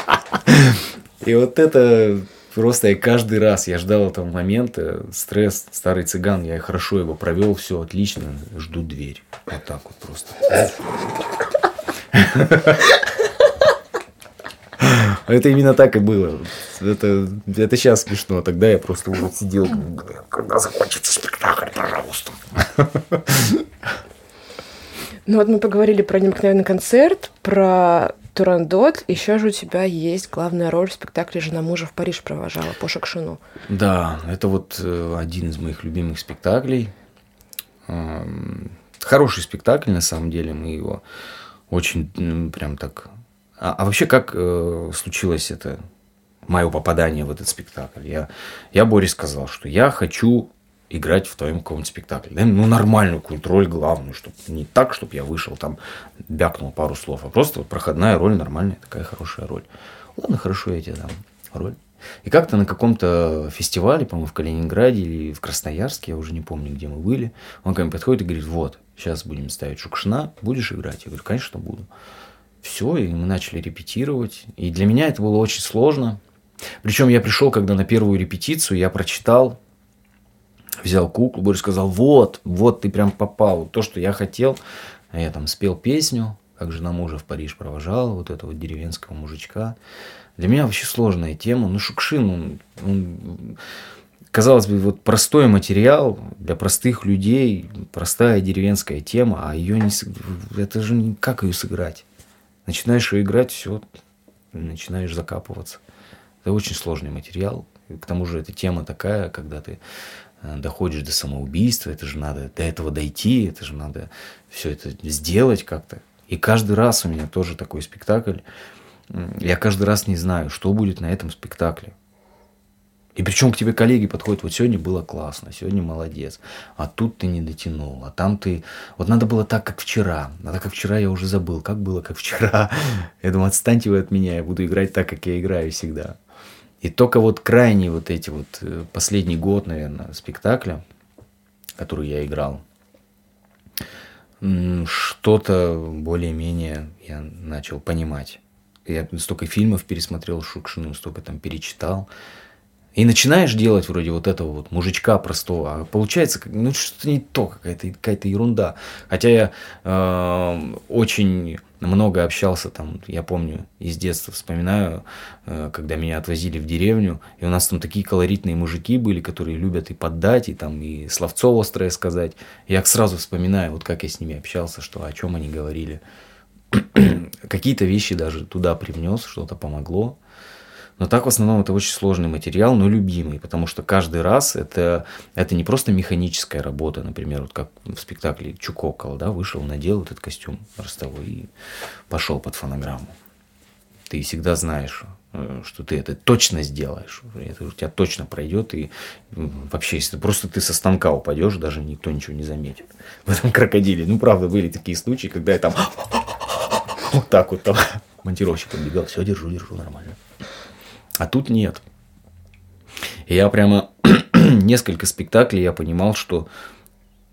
<laughs> И вот это просто я каждый раз, я ждал этого момента, стресс, старый цыган, я хорошо его провел, все отлично, жду дверь. Вот так вот просто. <laughs> Это именно так и было. Это, это сейчас смешно. Тогда я просто вот сидел, когда закончится спектакль, пожалуйста. Ну вот мы поговорили про необыкновенный концерт, про Турандот. Еще же у тебя есть главная роль в спектакле «Жена мужа в Париж провожала» по Шакшину. Да, это вот э, один из моих любимых спектаклей. Хороший спектакль, на самом деле. Мы его очень прям так... А, а вообще, как э, случилось это мое попадание в этот спектакль? Я, я Боре сказал, что я хочу играть в твоем каком-нибудь спектакле. Ну, нормальную какую-то роль главную, чтобы не так, чтобы я вышел там, бякнул пару слов, а просто проходная роль, нормальная, такая хорошая роль. Ладно, хорошо, я тебе дам роль. И как-то на каком-то фестивале, по-моему, в Калининграде или в Красноярске, я уже не помню, где мы были, он ко мне подходит и говорит, вот, сейчас будем ставить Шукшина, будешь играть? Я говорю, конечно, буду. Все, и мы начали репетировать. И для меня это было очень сложно. Причем я пришел, когда на первую репетицию я прочитал взял куклу, Борис сказал, вот, вот ты прям попал, то, что я хотел. А я там спел песню, как жена мужа в Париж провожала, вот этого деревенского мужичка. Для меня вообще сложная тема. Ну, Шукшин, он, он казалось бы, вот простой материал для простых людей, простая деревенская тема, а ее не... Это же как ее сыграть? Начинаешь ее играть, все, начинаешь закапываться. Это очень сложный материал. К тому же эта тема такая, когда ты Э, доходишь до самоубийства, это же надо до этого дойти, это же надо все это сделать как-то. И каждый раз у меня тоже такой спектакль. Я каждый раз не знаю, что будет на этом спектакле. И причем к тебе коллеги подходят, вот сегодня было классно, сегодня молодец, а тут ты не дотянул, а там ты... Вот надо было так, как вчера, а так, как вчера я уже забыл, как было, как вчера. <laughs> Я думаю, отстаньте вы от меня, я буду играть так, как я играю всегда. И только вот крайний вот эти вот, э, последний год, наверное, спектакля, который я играл, что-то более-менее я начал понимать. Я столько фильмов пересмотрел Шукшину, столько там перечитал. И начинаешь делать вроде вот этого вот мужичка простого, а получается ну что-то не то, какая-то какая ерунда. Хотя я э, очень много общался там, я помню, из детства вспоминаю, э, когда меня отвозили в деревню, и у нас там такие колоритные мужики были, которые любят и поддать, и там и словцо острое сказать. Я сразу вспоминаю, вот как я с ними общался, что о чем они говорили. <clears throat> Какие-то вещи даже туда привнес, что-то помогло. Но так в основном это очень сложный материал, но любимый, потому что каждый раз это, это не просто механическая работа, например, вот как в спектакле Чукокол, да, вышел, надел этот костюм ростовой и пошел под фонограмму. Ты всегда знаешь, э, что ты это точно сделаешь, это у тебя точно пройдет, и вообще, если просто ты со станка упадешь, даже никто ничего не заметит. <laughs> В этом крокодиле, ну, правда, были такие случаи, когда я там <laughs> вот так вот там <laughs> монтировщик подбегал, все, держу, держу, нормально. А тут нет. Я прямо <clears throat> несколько спектаклей я понимал, что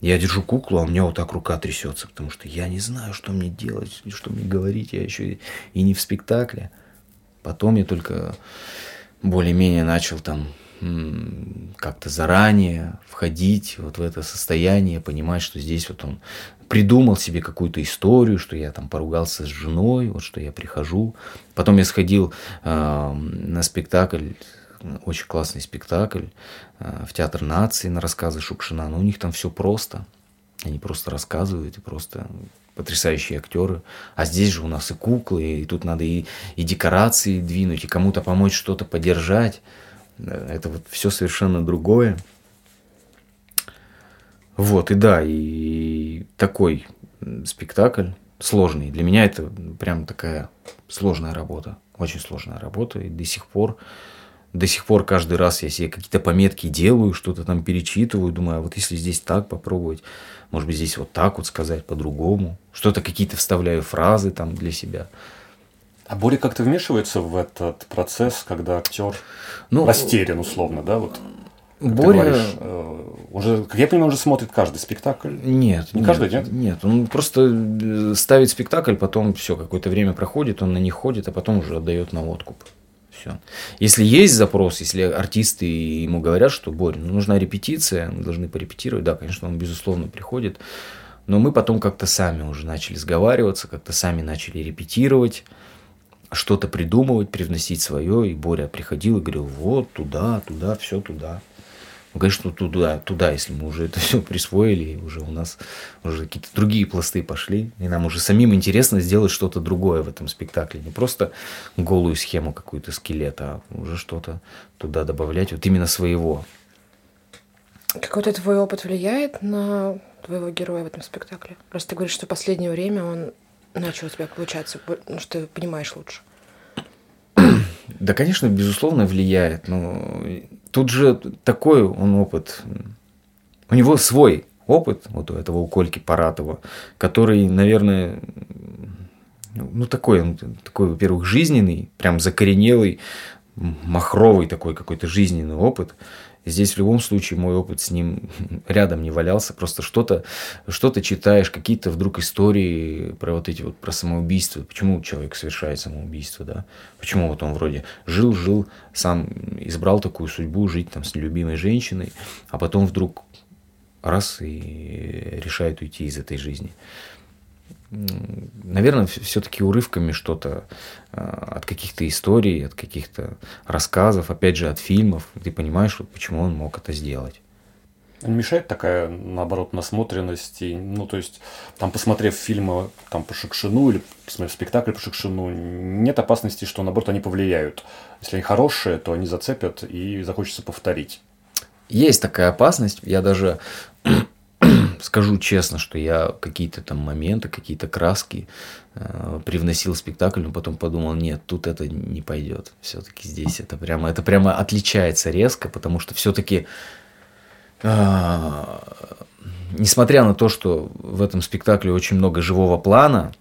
я держу куклу, а у меня вот так рука трясется, потому что я не знаю, что мне делать, что мне говорить. Я еще и не в спектакле. Потом я только более-менее начал там как-то заранее входить вот в это состояние, понимать, что здесь вот он придумал себе какую-то историю, что я там поругался с женой, вот что я прихожу. Потом я сходил э, на спектакль, очень классный спектакль, э, в Театр нации на рассказы Шукшина. Но у них там все просто. Они просто рассказывают, и просто потрясающие актеры. А здесь же у нас и куклы, и тут надо и, и декорации двинуть, и кому-то помочь что-то поддержать. Э, это вот все совершенно другое. Вот, и да, и такой спектакль сложный. Для меня это прям такая сложная работа, очень сложная работа. И до сих пор, до сих пор каждый раз я себе какие-то пометки делаю, что-то там перечитываю, думаю, а вот если здесь так попробовать, может быть, здесь вот так вот сказать по-другому. Что-то какие-то вставляю фразы там для себя. А Боря как-то вмешивается в этот процесс, когда актер ну, растерян условно, да? Вот. Боря... Говоришь, э, уже, как я понимаю, уже смотрит каждый спектакль. Нет. Не нет, каждый, нет? Нет. Он просто э, ставит спектакль, потом все, какое-то время проходит, он на них ходит, а потом уже отдает на откуп. Все. Если есть запрос, если артисты ему говорят, что Боря, ну, нужна репетиция, мы должны порепетировать, да, конечно, он безусловно приходит. Но мы потом как-то сами уже начали сговариваться, как-то сами начали репетировать. что-то придумывать, привносить свое. И Боря приходил и говорил, вот туда, туда, все туда. Ну, конечно, туда, туда, если мы уже это все присвоили, уже у нас уже какие-то другие пласты пошли, и нам уже самим интересно сделать что-то другое в этом спектакле. Не просто голую схему какую-то скелета, а уже что-то туда добавлять, вот именно своего. Какой-то твой опыт влияет на твоего героя в этом спектакле? Просто ты говоришь, что в последнее время он начал у тебя получаться, ну, что ты понимаешь лучше. <clears throat> Да, конечно, безусловно, влияет. Но тут же такой он опыт. У него свой опыт, вот у этого у Кольки Паратова, который, наверное, ну такой, он такой, во-первых, жизненный, прям закоренелый, махровый такой какой-то жизненный опыт. Здесь в любом случае мой опыт с ним <laughs> рядом не валялся. Просто что-то что читаешь, какие-то вдруг истории про вот эти вот про самоубийство. Почему человек совершает самоубийство, да? Почему вот он вроде жил-жил, сам избрал такую судьбу, жить там с нелюбимой женщиной, а потом вдруг раз и решает уйти из этой жизни наверное, все-таки урывками что-то а, от каких-то историй, от каких-то рассказов, опять же, от фильмов, ты понимаешь, вот почему он мог это сделать. Не мешает такая, наоборот, насмотренность? И, ну, то есть, там, посмотрев фильмы там, по Шекшину или посмотрев спектакль по Шекшину, нет опасности, что, наоборот, они повлияют. Если они хорошие, то они зацепят и захочется повторить. Есть такая опасность. Я даже скажу честно, что я какие-то там моменты, какие-то краски э, привносил в спектакль, но потом подумал, нет, тут это не пойдет. Все-таки здесь это прямо, это прямо отличается резко, потому что все-таки э, несмотря на то, что в этом спектакле очень много живого плана,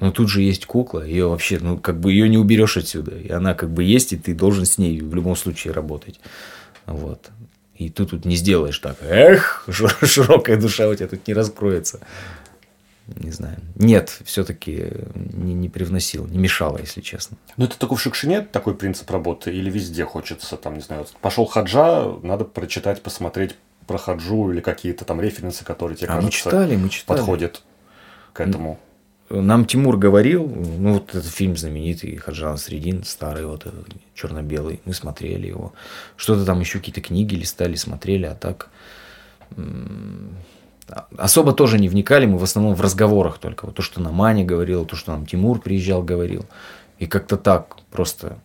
но тут же есть кукла, ее вообще, ну, как бы ее не уберешь отсюда. И она как бы есть, и ты должен с ней в любом случае работать. Вот. И ты тут не сделаешь так. Эх, <laughs> широкая душа у тебя тут не раскроется. Не знаю. Нет, все-таки не, не привносил, не мешало, если честно. Ну, это только в Шукшине такой принцип работы? Или везде хочется, там, не знаю, пошел хаджа, надо прочитать, посмотреть про хаджу или какие-то там референсы, которые тебе, а кажется, мы читали, мы читали. подходят к этому? Нам Тимур говорил, ну вот этот фильм знаменитый, Хаджан Средин, старый вот этот, черно-белый, мы смотрели его. Что-то там еще какие-то книги листали, смотрели, а так особо тоже не вникали, мы в основном в разговорах только. Вот то, что нам Маня говорил, то, что нам Тимур приезжал, говорил. И как-то так просто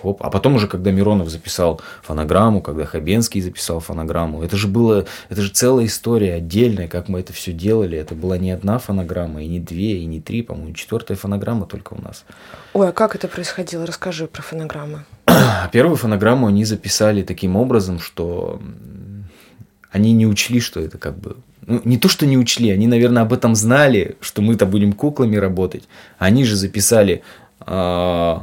Хоп. А потом уже, когда Миронов записал фонограмму, когда Хабенский записал фонограмму, это же было, это же целая история отдельная, как мы это все делали. Это была не одна фонограмма, и не две, и не три, по-моему, четвертая фонограмма только у нас. Ой, а как это происходило? Расскажи про фонограммы. <clears throat> Первую фонограмму они записали таким образом, что они не учли, что это как бы ну, не то, что не учли, они, наверное, об этом знали, что мы-то будем куклами работать. Они же записали э,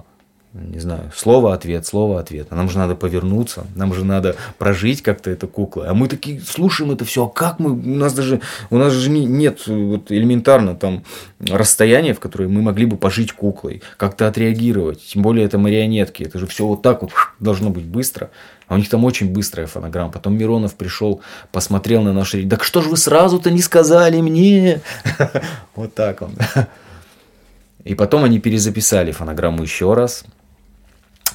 не знаю, слово-ответ, слово-ответ. А нам же надо повернуться, нам же надо прожить как-то эту куклу. А мы такие слушаем это все, а как мы, у нас даже, у нас же нет вот элементарно там расстояния, в которое мы могли бы пожить куклой, как-то отреагировать. Тем более это марионетки, это же все вот так вот должно быть быстро. А у них там очень быстрая фонограмма. Потом Миронов пришел, посмотрел на наши... Так что же вы сразу-то не сказали мне? <laughs> Вот так он. И потом они перезаписали фонограмму еще раз.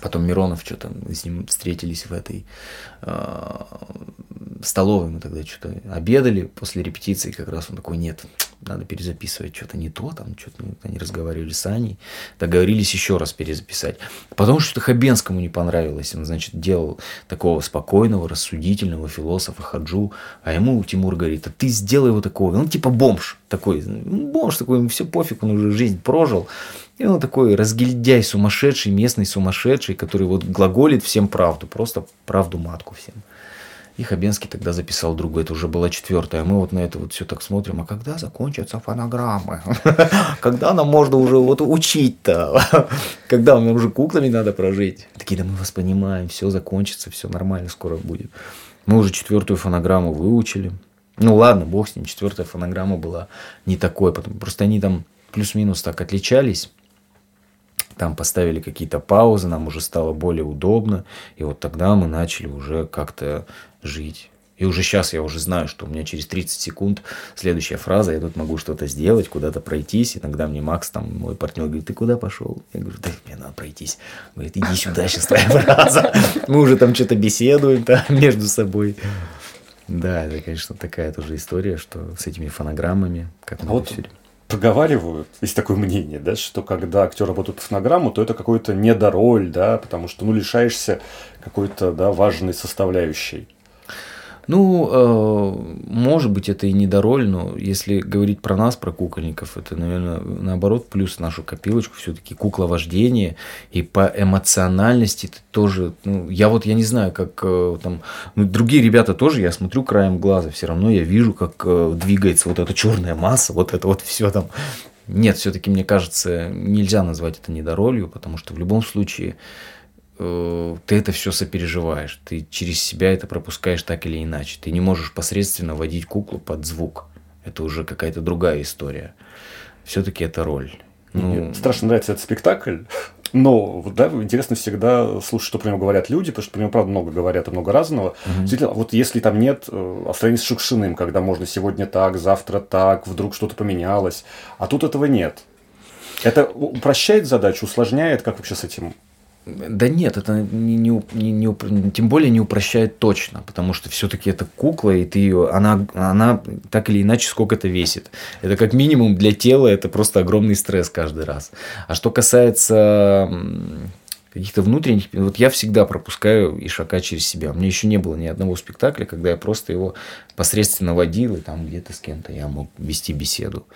Потом Миронов что-то с ним встретились в этой э, столовой. Мы тогда что-то обедали после репетиции. Как раз он такой, нет, надо перезаписывать что-то не то. Там что-то они разговаривали с Аней. Договорились еще раз перезаписать. Потому что Хабенскому не понравилось. Он, значит, делал такого спокойного, рассудительного философа Хаджу. А ему Тимур говорит, а ты сделай его такого. Он типа бомж такой. Ну, бомж такой, ему все пофиг, он уже жизнь прожил. И он такой разгильдяй сумасшедший, местный сумасшедший, который вот глаголит всем правду, просто правду матку всем. И Хабенский тогда записал другой, это уже была четвертая. Мы вот на это вот все так смотрим, а когда закончатся фонограммы? <laughs> Когда нам можно уже вот учить-то? <laughs> Когда нам уже куклами надо прожить? Такие, да мы вас понимаем, все закончится, все нормально скоро будет. Мы уже четвертую фонограмму выучили. Ну ладно, бог с ним, четвертая фонограмма была не такой, потому просто они там плюс-минус так отличались там поставили какие-то паузы, нам уже стало более удобно, и вот тогда мы начали уже как-то жить. И уже сейчас я уже знаю, что у меня через 30 секунд следующая фраза, я тут могу что-то сделать, куда-то пройтись. Иногда мне Макс, там, мой партнер, говорит, ты куда пошел? Я говорю, да мне надо пройтись. Говорит, иди сюда, сейчас твоя фраза. <laughs> Мы уже там что-то беседуем там <laughs> между собой. Да, это, конечно, такая тоже история, что с этими фонограммами, как а вот все проговаривают, есть такое мнение, да, что когда актер работает по фонограмму, то это какой-то недороль, да, потому что, ну, лишаешься какой-то, да, важной составляющей. Ну, э, может быть, это и не до но если говорить про нас, про кукольников, это, наверное, наоборот, плюс нашу копилочку, все-таки кукла вождения, и по эмоциональности ты тоже, ну, я вот, я не знаю, как э, там, ну, другие ребята тоже, я смотрю краем глаза, все равно я вижу, как э, двигается вот эта черная масса, вот это вот все там. Нет, все-таки, мне кажется, нельзя назвать это недоролью, потому что в любом случае ты это все сопереживаешь, ты через себя это пропускаешь так или иначе. Ты не можешь посредственно водить куклу под звук. Это уже какая-то другая история. Все-таки это роль. Ну... Мне страшно нравится этот спектакль. Но да, интересно всегда слушать, что про него говорят люди, потому что про него, правда, много говорят и много разного. Угу. Действительно, вот если там нет э, с Шукшиным, когда можно сегодня так, завтра так, вдруг что-то поменялось, а тут этого нет. Это упрощает задачу, усложняет, как вообще с этим да нет, это не, не, не, не, тем более не упрощает точно, потому что все-таки это кукла, и ты ее, она, она так или иначе сколько-то весит. Это как минимум для тела, это просто огромный стресс каждый раз. А что касается каких-то внутренних... Вот я всегда пропускаю Ишака через себя. У меня еще не было ни одного спектакля, когда я просто его посредственно водил, и там где-то с кем-то я мог вести беседу.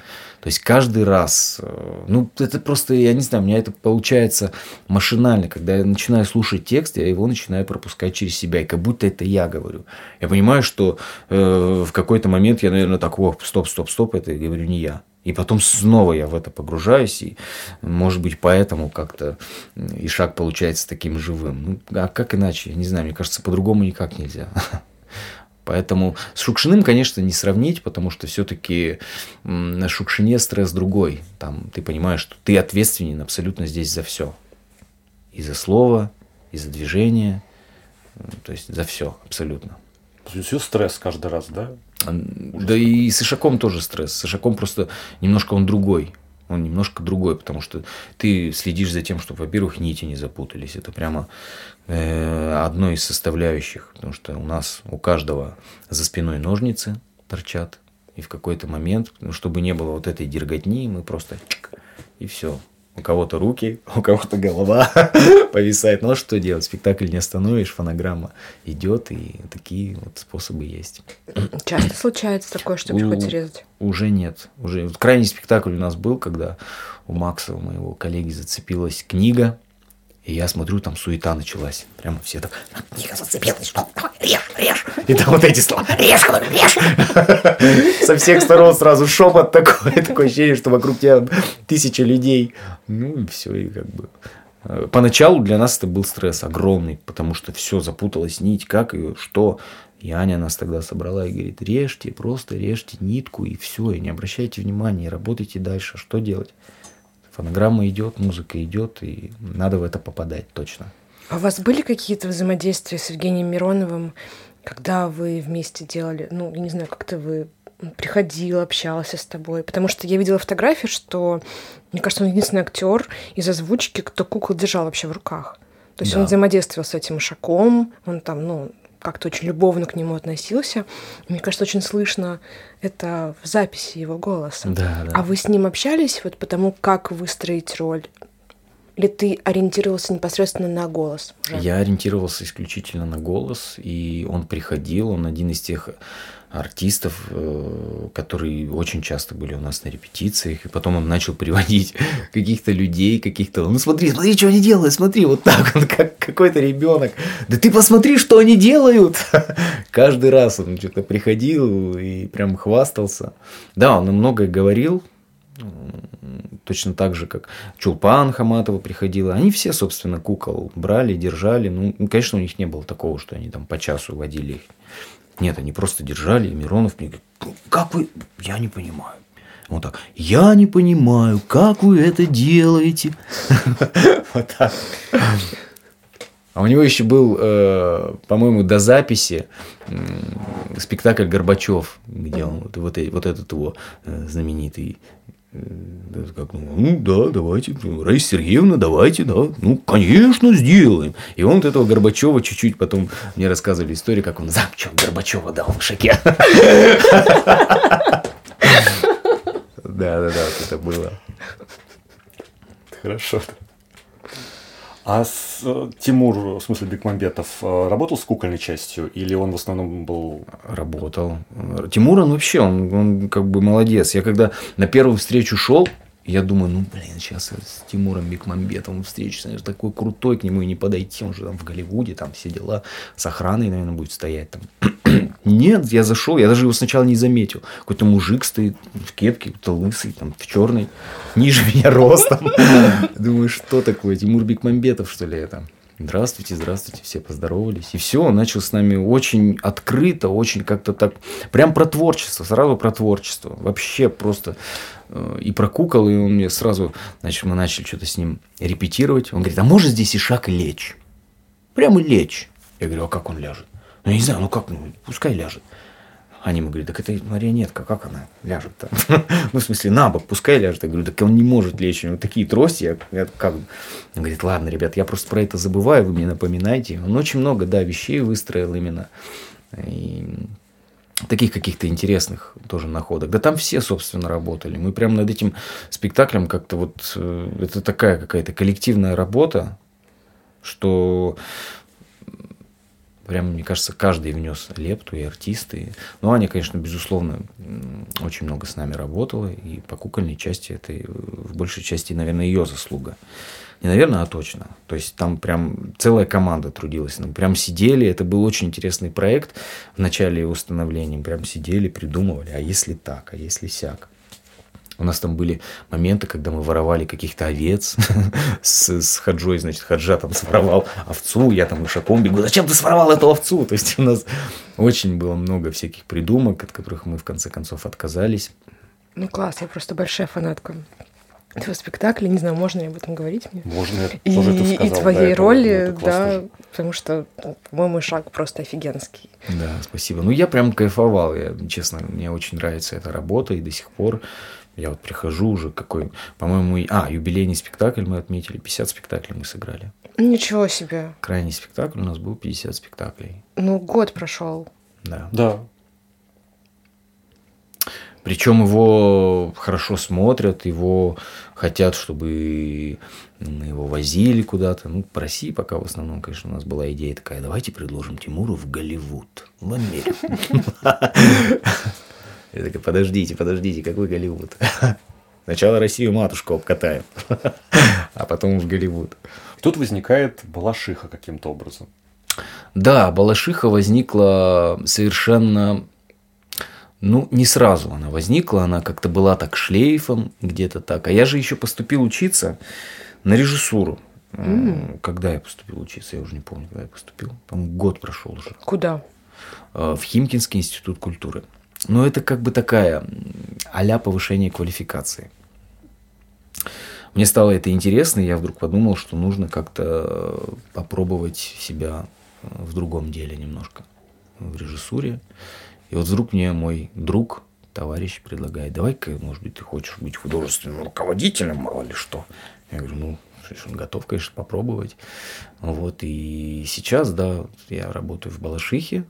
То есть каждый раз, э, ну, это просто, я не знаю, у меня это получается машинально, когда я начинаю слушать текст, я его начинаю пропускать через себя, и как будто это я говорю. Я понимаю, что э, в какой-то момент я, наверное, так, о, стоп, стоп, стоп, это говорю не я. И потом снова я в это погружаюсь, и, может быть, поэтому как-то и шаг получается таким живым. Ну, а как иначе? Я не знаю, мне кажется, по-другому никак нельзя. <laughs> Поэтому с Шукшиным, конечно, не сравнить, потому что все-таки на Шукшине стресс другой. Там ты понимаешь, что ты ответственен абсолютно здесь за все. И за слово, и за движение, то есть за все абсолютно. Все стресс каждый раз, да? Да и с Ишаком тоже стресс. С Ишаком просто немножко он другой. Он немножко другой, потому что ты следишь за тем, чтобы, во-первых, нити не запутались. Это прямо э, одно из составляющих, потому что у нас у каждого за спиной ножницы торчат. И в какой-то момент, ну, чтобы не было вот этой дерготни, мы просто и все у кого-то руки, <laughs> у кого-то голова <laughs> повисает. А что делать? Спектакль не остановишь, фонограмма идет, и такие вот способы есть. Часто случается такое, что приходится резать? Уже нет. Уже крайний спектакль у нас был, когда у Макса, у моего коллеги, зацепилась книга, и я смотрю, там суета началась. Прямо все так, книга зацепилась, что? Давай, режь, режь. И там вот эти слова, режь, говорю, режь. <laughs> Со всех сторон сразу шепот такой, такое ощущение, что вокруг тебя тысяча людей. Ну и все, и как бы... Э, поначалу для нас это был стресс огромный, потому что все запуталось, нить, как ее, что. И Аня нас тогда собрала и говорит, режьте, просто режьте нитку и все, и не обращайте внимания, работайте дальше, что делать. Фонограмма идет, музыка идет, и надо в это попадать точно. А у вас были какие-то взаимодействия с Евгением Мироновым, когда вы вместе делали, ну, я не знаю, как-то вы приходил, общался с тобой. Потому что я видела фотографии, что, мне кажется, он единственный актер из озвучки, кто кукол держал вообще в руках. То есть да. он взаимодействовал с этим Ишаком, он там, ну, как-то очень любовно к нему относился. Мне кажется, очень слышно это в записи его голоса. Да, да. А вы с ним общались вот потому, как выстроить роль? Или ты ориентировался непосредственно на голос? Уже? Я ориентировался исключительно на голос, и он приходил, он один из тех артистов, э, которые очень часто были у нас на репетициях, и потом он начал приводить <laughs> каких-то людей, каких-то, ну смотри, смотри, что они делают, смотри, вот так он, как какой-то ребенок, да ты посмотри, что они делают. <laughs> Каждый раз он что-то приходил и прям хвастался. Да, он многое говорил, точно так же, как Чулпан Хаматова приходила. Они все, собственно, кукол брали, держали. Ну, конечно, у них не было такого, что они там по часу водили их. Нет, они просто держали, и Миронов мне говорит, как вы, я не понимаю. Вот так, я не понимаю, как вы это делаете. <laughs> Вот так. А у него еще был, э, по-моему, до записи спектакль Горбачев, где он вот, вот, вот этот его э, знаменитый как, ну, да, давайте, Раиса Сергеевна, давайте, да, ну, конечно, сделаем. И он вот этого Горбачева чуть-чуть потом мне рассказывали историю, как он замчал Горбачева дал в шаке. <laughs> Да, да, да, это было. Хорошо. А с, э, Тимур, в смысле Бекмамбетов, э, работал с кукольной частью или он в основном был... Работал. Тимур, он вообще, он, он как бы молодец. Я когда на первую встречу шел, я думаю, ну, блин, сейчас с Тимуром Бекмамбетовым встречусь, наверное, такой крутой, к нему и не подойти, он же там в Голливуде, там все дела, с охраной, наверное, будет стоять там. <clears throat> Нет, я зашел, я даже его сначала не заметил. Какой-то мужик стоит в кепке, какой-то лысый, там, в черной, <laughs> ниже меня ростом. <laughs> Думаю, что такое, Тимур Бекмамбетов, что ли, это? Здравствуйте, здравствуйте, все поздоровались. И все, он начал с нами очень открыто, очень как-то так, прям про творчество, сразу про творчество. Вообще просто э, и про кукол, и он мне сразу, значит, мы начали что-то с ним репетировать. Он говорит, а может здесь и шаг лечь? Прямо лечь. Я говорю, а как он ляжет? Ну, я не знаю, ну как, ну, пускай ляжет. Они ему говорят, так это марионетка, как она ляжет-то? <laughs> ну, в смысле, на бок, пускай ляжет. Я говорю, так он не может лечь, у него такие трости. Я, как? Он говорит, ладно, ребят, я просто про это забываю, вы мне напоминайте. Он очень много, да, вещей выстроил именно. И таких каких-то интересных тоже находок. Да там все, собственно, работали. Мы прямо над этим спектаклем как-то вот... Э, это такая какая-то коллективная работа, что Прям, мне кажется, каждый внес лепту, и артисты. Ну, Аня, конечно, безусловно, очень много с нами работала, и по кукольной части это в большей части, наверное, ее заслуга. Не наверное, а точно. То есть там прям целая команда трудилась. Мы прям сидели, это был очень интересный проект в начале установления. Прям сидели, придумывали, а если так, а если сяк. У нас там были моменты, когда мы воровали каких-то овец <laughs> с, с хаджой, значит, хаджа там своровал овцу, я там ушаком бегу, зачем ты своровал эту овцу? То есть у нас очень было много всяких придумок, от которых мы в конце концов отказались. Ну класс, я просто большая фанатка этого спектакля. Не знаю, можно ли об этом говорить мне? Можно, и, тоже ты сказал, и твоей да, роли, это, да, потому что, по-моему, шаг просто офигенский. Да, спасибо. Ну, я прям кайфовал, я, честно, мне очень нравится эта работа, и до сих пор я вот прихожу уже какой, по-моему, а, юбилейный спектакль мы отметили, 50 спектаклей мы сыграли. Ничего себе. Крайний спектакль у нас был 50 спектаклей. Ну, год прошел. Да. Да. Причем его хорошо смотрят, его хотят, чтобы мы его возили куда-то. Ну, по России пока в основном, конечно, у нас была идея такая, давайте предложим Тимуру в Голливуд, в Америку. <laughs> Я такая, подождите, подождите, какой Голливуд? <laughs> Сначала Россию матушку обкатаем, <laughs> а потом в Голливуд. Тут возникает Балашиха каким-то образом. Да, Балашиха возникла совершенно ну, не сразу она возникла, она как-то была так шлейфом, где-то так. А я же еще поступил учиться на режиссуру. Mm. Когда я поступил учиться, я уже не помню, когда я поступил. По-моему, год прошел уже. Куда? Э, в Химкинский институт культуры. Но это как бы такая а повышение квалификации. Мне стало это интересно, и я вдруг подумал, что нужно как-то попробовать себя в другом деле немножко, в режиссуре. И вот вдруг мне мой друг, товарищ предлагает, давай-ка, может быть, ты хочешь быть художественным руководителем, мало ли что. Я говорю, ну, он готов, конечно, попробовать. Вот, и сейчас, да, я работаю в Балашихе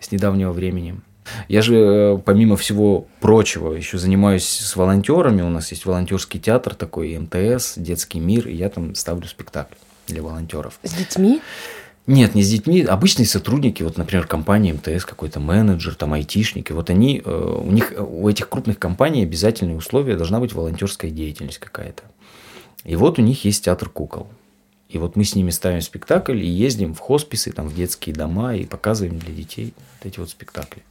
с недавнего времени. Я же, э, помимо всего прочего, еще занимаюсь с волонтерами. У нас есть волонтерский театр такой, МТС, детский мир, и я там ставлю спектакль для волонтеров. С детьми? Нет, не с детьми. Обычные сотрудники, вот, например, компании МТС, какой-то менеджер, там, айтишники, вот они, э, у них, у этих крупных компаний обязательные условия должна быть волонтерская деятельность какая-то. И вот у них есть театр кукол. И вот мы с ними ставим спектакль и ездим в хосписы, там, в детские дома и показываем для детей вот эти вот спектакли.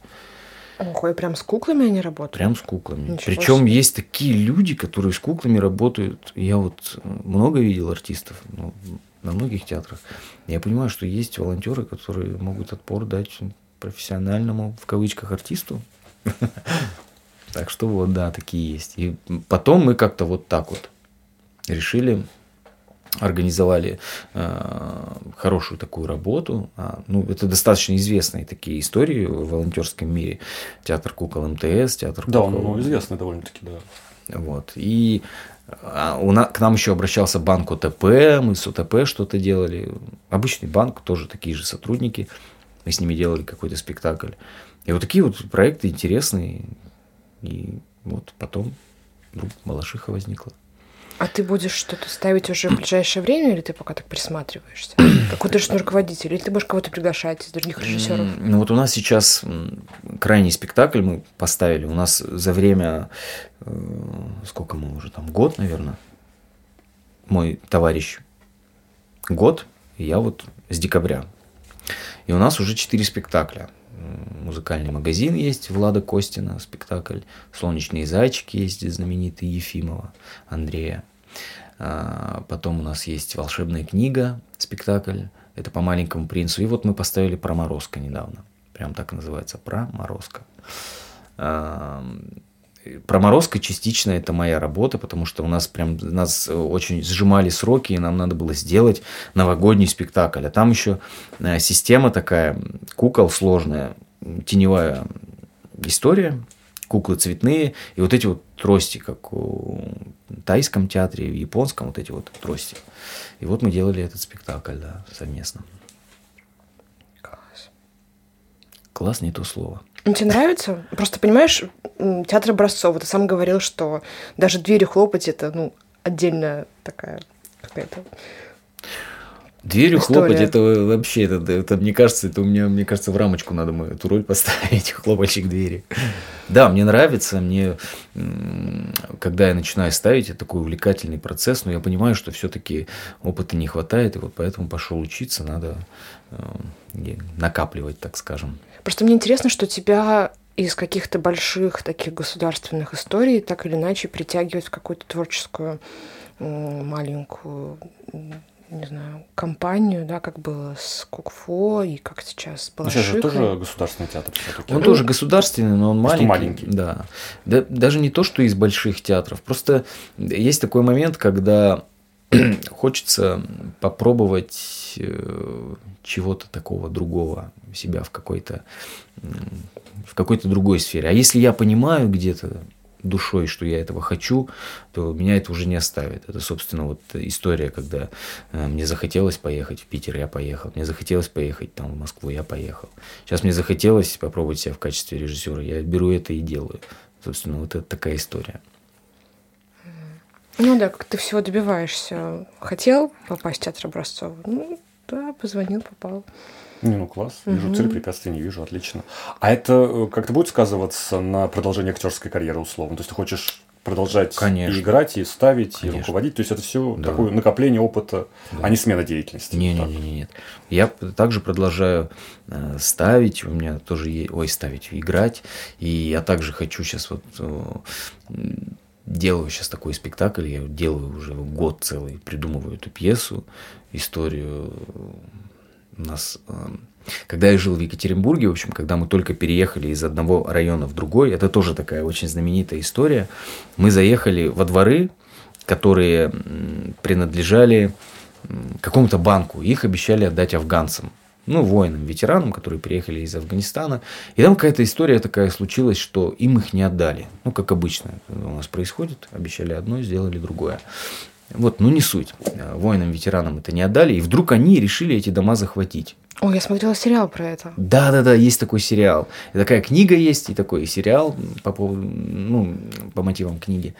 Ой, прям с куклами они работают? Прям с куклами. Ничего Причем себе. есть такие люди, которые с куклами работают. Я вот много видел артистов ну, на многих театрах. Я понимаю, что есть волонтеры, которые могут отпор дать профессиональному, в кавычках, артисту. <laughs> Так что вот, да, такие есть. И потом мы как-то вот так вот решили организовали э, хорошую такую работу. А, ну, это достаточно известные такие истории в волонтерском мире. Театр кукол МТС, театр Да, кукол. он ну, известный довольно-таки, да. Вот. И а, у нас, к нам еще обращался банк ОТП, мы с ОТП что-то делали. Обычный банк, тоже такие же сотрудники. Мы с ними делали какой-то спектакль. И вот такие вот проекты интересные. И вот потом вдруг Балашиха возникла. А ты будешь что-то ставить уже в ближайшее время, или ты пока так присматриваешься? <clears throat> Как художественный руководитель, или ты можешь кого-то приглашать из других режиссеров? Ну вот у нас сейчас крайний спектакль мы поставили. У нас за время, э, сколько мы уже там, год, наверное, мой товарищ год, и я вот с декабря. И у нас уже четыре спектакля. Музыкальный магазин есть Влада Костина, спектакль. Солнечные зайчики есть знаменитый Ефимова Андрея. А, Потом у нас есть волшебная книга, спектакль. Это по маленькому принцу. И вот мы поставили про Морозко недавно. Прям так и называется. Про Морозко. А, Про Морозко частично это моя работа, потому что у нас прям нас очень сжимали сроки, и нам надо было сделать новогодний спектакль. А там еще э, система такая, кукол сложная, теневая история, куклы цветные, и вот эти вот трости, как в тайском театре, в японском, вот эти вот трости. И вот мы делали этот спектакль, да, совместно. Класс. Класс не то слово. Ну, Тебе нравится? Просто понимаешь, театр образцов, ты сам говорил, что даже дверью хлопать это, ну, отдельная такая какая-то. Дверью История. хлопать, это вообще, это, это, мне кажется, это у меня, мне кажется, в рамочку надо мою эту роль поставить, <laughs> хлопальщик двери. Да, мне нравится, мне, когда я начинаю ставить, это такой увлекательный процесс, но я понимаю, что все-таки опыта не хватает, и вот поэтому пошел учиться, надо э, накапливать, так скажем. Просто мне интересно, что тебя из каких-то больших таких государственных историй так или иначе притягивает в какую-то творческую маленькую, не знаю, компанию, да, как было с Кукфо и как сейчас с Ну, сейчас же Балашихой. тоже государственный театр все-таки. Он тоже государственный, но он маленький. маленький. Да. Да. Даже не то, что из больших театров. Просто есть такой момент, когда <clears throat> хочется попробовать э, чего-то такого другого себя в какой-то в какой-то другой сфере. А если я понимаю где-то душой, что я этого хочу, то меня это уже не оставит. Это, собственно, вот история, когда э, мне захотелось поехать в Питер, я поехал. Мне захотелось поехать там в Москву, я поехал. Сейчас мне захотелось попробовать себя в качестве режиссера, я беру это и делаю. Собственно, вот это такая история. Ну да, как ты всего добиваешься. Хотел попасть в театр образцов? Ну, да, позвонил, попал. Не, ну класс. Вижу Мгм. цель, препятствий не вижу, отлично. А это э, как-то будет сказываться на продолжение актерской карьеры условно? То есть ты хочешь продолжать Конечно. и играть, и ставить, и Конечно. руководить? То есть это все Да. такое накопление опыта, Да. а не смена деятельности? Не, не, не, не, нет. Я также продолжаю э, ставить, у меня тоже есть, ой, ставить, играть, и я также хочу сейчас вот э, делаю сейчас такой спектакль, я делаю уже год целый, придумываю эту пьесу, историю. У нас, э, когда я жил в Екатеринбурге, в общем, когда мы только переехали из одного района в другой, это тоже такая очень знаменитая история. Мы заехали во дворы, которые принадлежали какому-то банку. Их обещали отдать афганцам. Ну, воинам, ветеранам, которые приехали из Афганистана. И там какая-то история такая случилась, что им их не отдали. Ну, как обычно у нас происходит. Обещали одно, сделали другое. Вот, ну не суть. Воинам, ветеранам это не отдали. И вдруг они решили эти дома захватить. Ой, я смотрела сериал про это. Да, да, да, есть такой сериал. И такая книга есть, и такой сериал по, поводу, ну, по мотивам книги.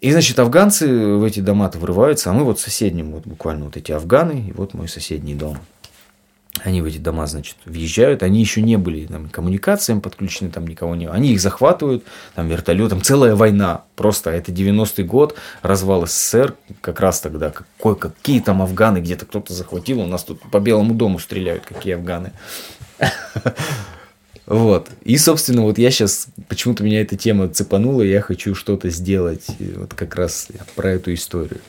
И, значит, афганцы в эти дома-то врываются, а мы вот в соседнем, вот буквально вот эти афганы, и вот мой соседний дом. Они в эти дома, значит, въезжают, они еще не были там, коммуникациям подключены, там никого не Они их захватывают, там вертолетом, целая война. Просто это 90-й год, развал СССР, как раз тогда, какой, какие там афганы, где-то кто-то захватил, у нас тут по Белому дому стреляют, какие афганы. <laughs> Вот. И, собственно, вот я сейчас, почему-то меня эта тема цепанула, я хочу что-то сделать вот как раз про эту историю.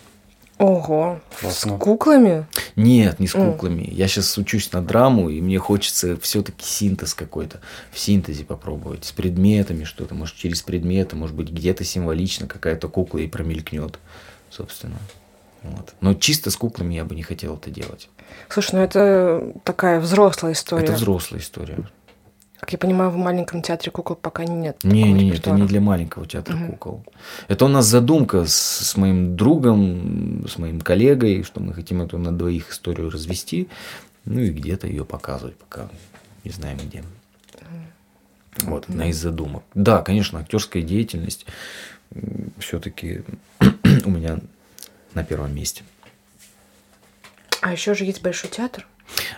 Ого, с куклами? Нет, не с куклами. Я сейчас учусь на драму, и мне хочется все-таки синтез какой-то. В синтезе попробовать. С предметами что-то. Может, через предметы, может быть, где-то символично какая-то кукла и промелькнет, собственно. Вот. Но чисто с куклами я бы не хотел это делать. Слушай, ну это такая взрослая история. Это взрослая история. Как я понимаю, в маленьком театре кукол пока нет. Не, не, не, это не для маленького театра угу. кукол. Это у нас задумка с, с моим другом, с моим коллегой, что мы хотим эту на двоих историю развести, ну и где-то ее показывать, пока не знаем где. Вот, одна из задумок. Да, конечно, актерская деятельность все-таки <clears throat> у меня на первом месте. А еще же есть Большой театр.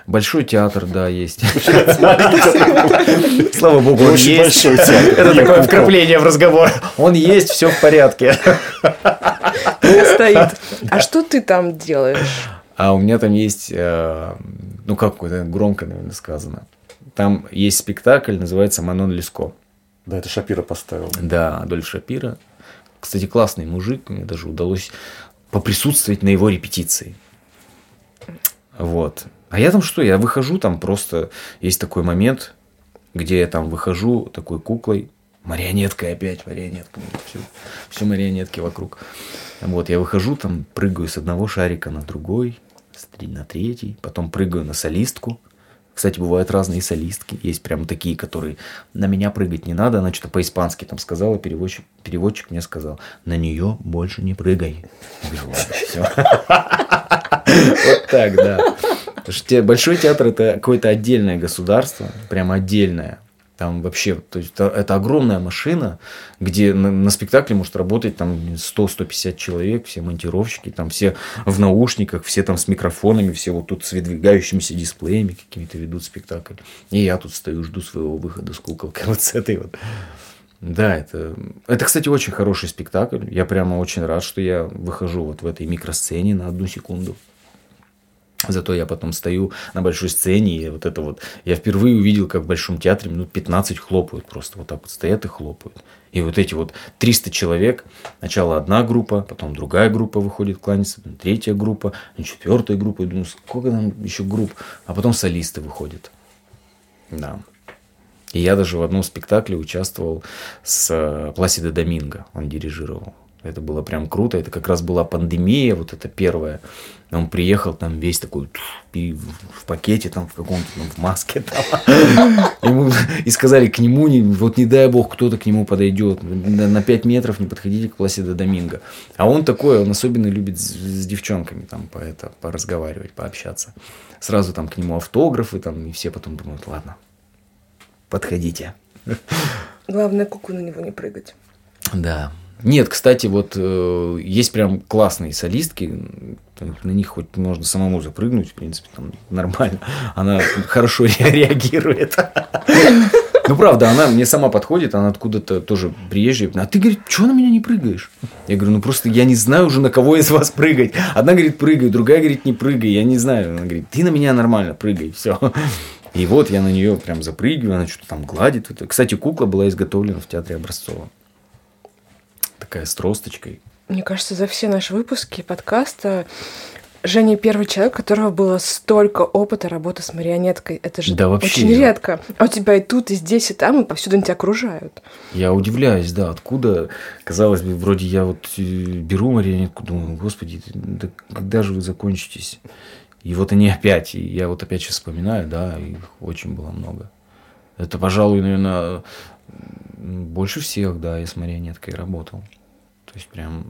Большой театр, да, есть. <laughs> Слава богу, он есть. большой театр. Это такое вкрапление в разговор. Он есть, все в порядке. Стоит. А что ты там делаешь? А у меня там есть, э, ну как это громко, наверное, сказано. Там есть спектакль, называется «Манон Леско». Да, это Шапира поставил. Да, Адольф Шапира. Кстати, классный мужик. Мне даже удалось поприсутствовать на его репетиции. Вот. А я там что? Я выхожу, там просто есть такой момент, где я там выхожу такой куклой, марионеткой опять, марионетками, все, все марионетки вокруг. Вот, я выхожу, там прыгаю с одного шарика на другой, на третий, потом прыгаю на солистку. Кстати, бывают разные солистки. Есть прям такие, которые на меня прыгать не надо. Она что-то по-испански там сказала, переводчик, переводчик мне сказал, на нее больше не прыгай. Я говорю, ладно, все. <laughs> Вот так, да. Потому что большой театр это какое-то отдельное государство, прям отдельное. Там вообще, то есть это огромная машина, где на, на спектакле может работать там 100-150 человек, все монтировщики, там все в наушниках, все там с микрофонами, все вот тут с выдвигающимися дисплеями какими-то ведут спектакль. И я тут стою, жду своего выхода с куколкой <laughs> вот с этой вот. Да, это, это, кстати, очень хороший спектакль. Я прямо очень рад, что я выхожу вот в этой микросцене на одну секунду. Зато я потом стою на большой сцене, и вот это вот... Я впервые увидел, как в Большом театре минут 15 хлопают просто. Вот так вот стоят и хлопают. И вот эти вот 300 человек, сначала одна группа, потом другая группа выходит кланяться, потом третья группа, четвертая группа. Я думаю, сколько там еще групп? А потом солисты выходят. Да. И я даже в одном спектакле участвовал с э, Пласидо Доминго. Он дирижировал. Это было прям круто. Это как раз была пандемия, вот это первая. Он приехал там весь такой в пакете, там в каком-то, там, в маске. Там. <laughs> Ему, и сказали к нему, не, вот не дай бог, кто-то к нему подойдет. На 5 метров не подходите к Пласидо Доминго. А он такой, он особенно любит с, с девчонками там по это, поразговаривать, пообщаться. Сразу там к нему автографы, там, и все потом думают, ладно, подходите. Главное, куку на него не прыгать. Да. Нет, кстати, вот э, есть прям классные солистки, на них хоть можно самому запрыгнуть, в принципе, там нормально. Она хорошо <laughs> реагирует. Ну, правда, она мне сама подходит, она откуда-то тоже приезжая. А ты, говорит, что на меня не прыгаешь? Я говорю, ну просто я не знаю уже, на кого из вас прыгать. Одна говорит, прыгай, другая говорит, не прыгай. Я не знаю. Она говорит, ты на меня нормально прыгай, все. И вот я на нее прям запрыгиваю, она что-то там гладит. Кстати, кукла была изготовлена в театре Образцова. Такая с тросточкой. Мне кажется, за все наши выпуски подкаста Женя первый человек, у которого было столько опыта работы с марионеткой. Это же да, вообще, очень редко. А у тебя и тут, и здесь, и там, и повсюду они тебя окружают. Я удивляюсь, да, откуда, казалось бы, вроде я вот э, беру марионетку, думаю, господи, да когда же вы закончитесь? И вот они опять, и я вот опять сейчас вспоминаю, да, их очень было много. Это, пожалуй, наверное, больше всех, да, я с марионеткой работал. То есть прям...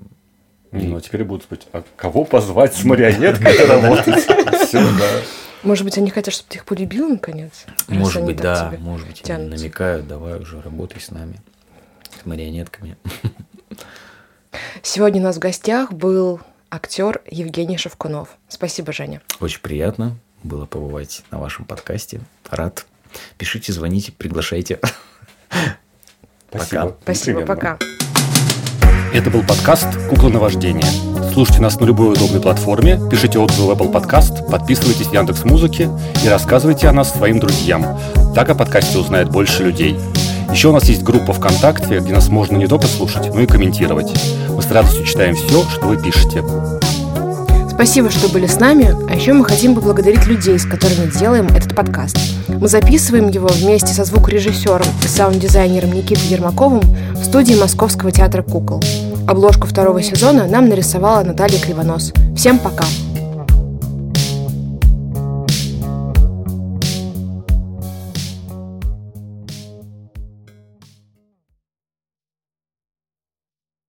Ну, а теперь будут спрашивать, а кого позвать с марионеткой работать? Все, да. Может быть, они хотят, чтобы ты их полюбил наконец? Может быть, да. Может быть, они намекают, давай уже работай с нами, с марионетками. Сегодня у нас в гостях был актер Евгений Шевкунов. Спасибо, Женя. Очень приятно было побывать на вашем подкасте. Рад. Пишите, звоните, приглашайте. Спасибо. Пока. Спасибо, пока. Это был подкаст «Кукла на вождение». Слушайте нас на любой удобной платформе, пишите отзывы в Apple Podcast, подписывайтесь в Яндекс Музыке и рассказывайте о нас своим друзьям. Так о подкасте узнает больше людей. Еще у нас есть группа ВКонтакте, где нас можно не только слушать, но и комментировать. Мы с радостью читаем все, что вы пишете. Спасибо, что были с нами, а еще мы хотим поблагодарить людей, с которыми делаем этот подкаст. Мы записываем его вместе со звукорежиссером и саунд-дизайнером Никитой Ермаковым в студии Московского театра «Кукол». Обложку второго сезона нам нарисовала Наталья Кривонос. Всем пока!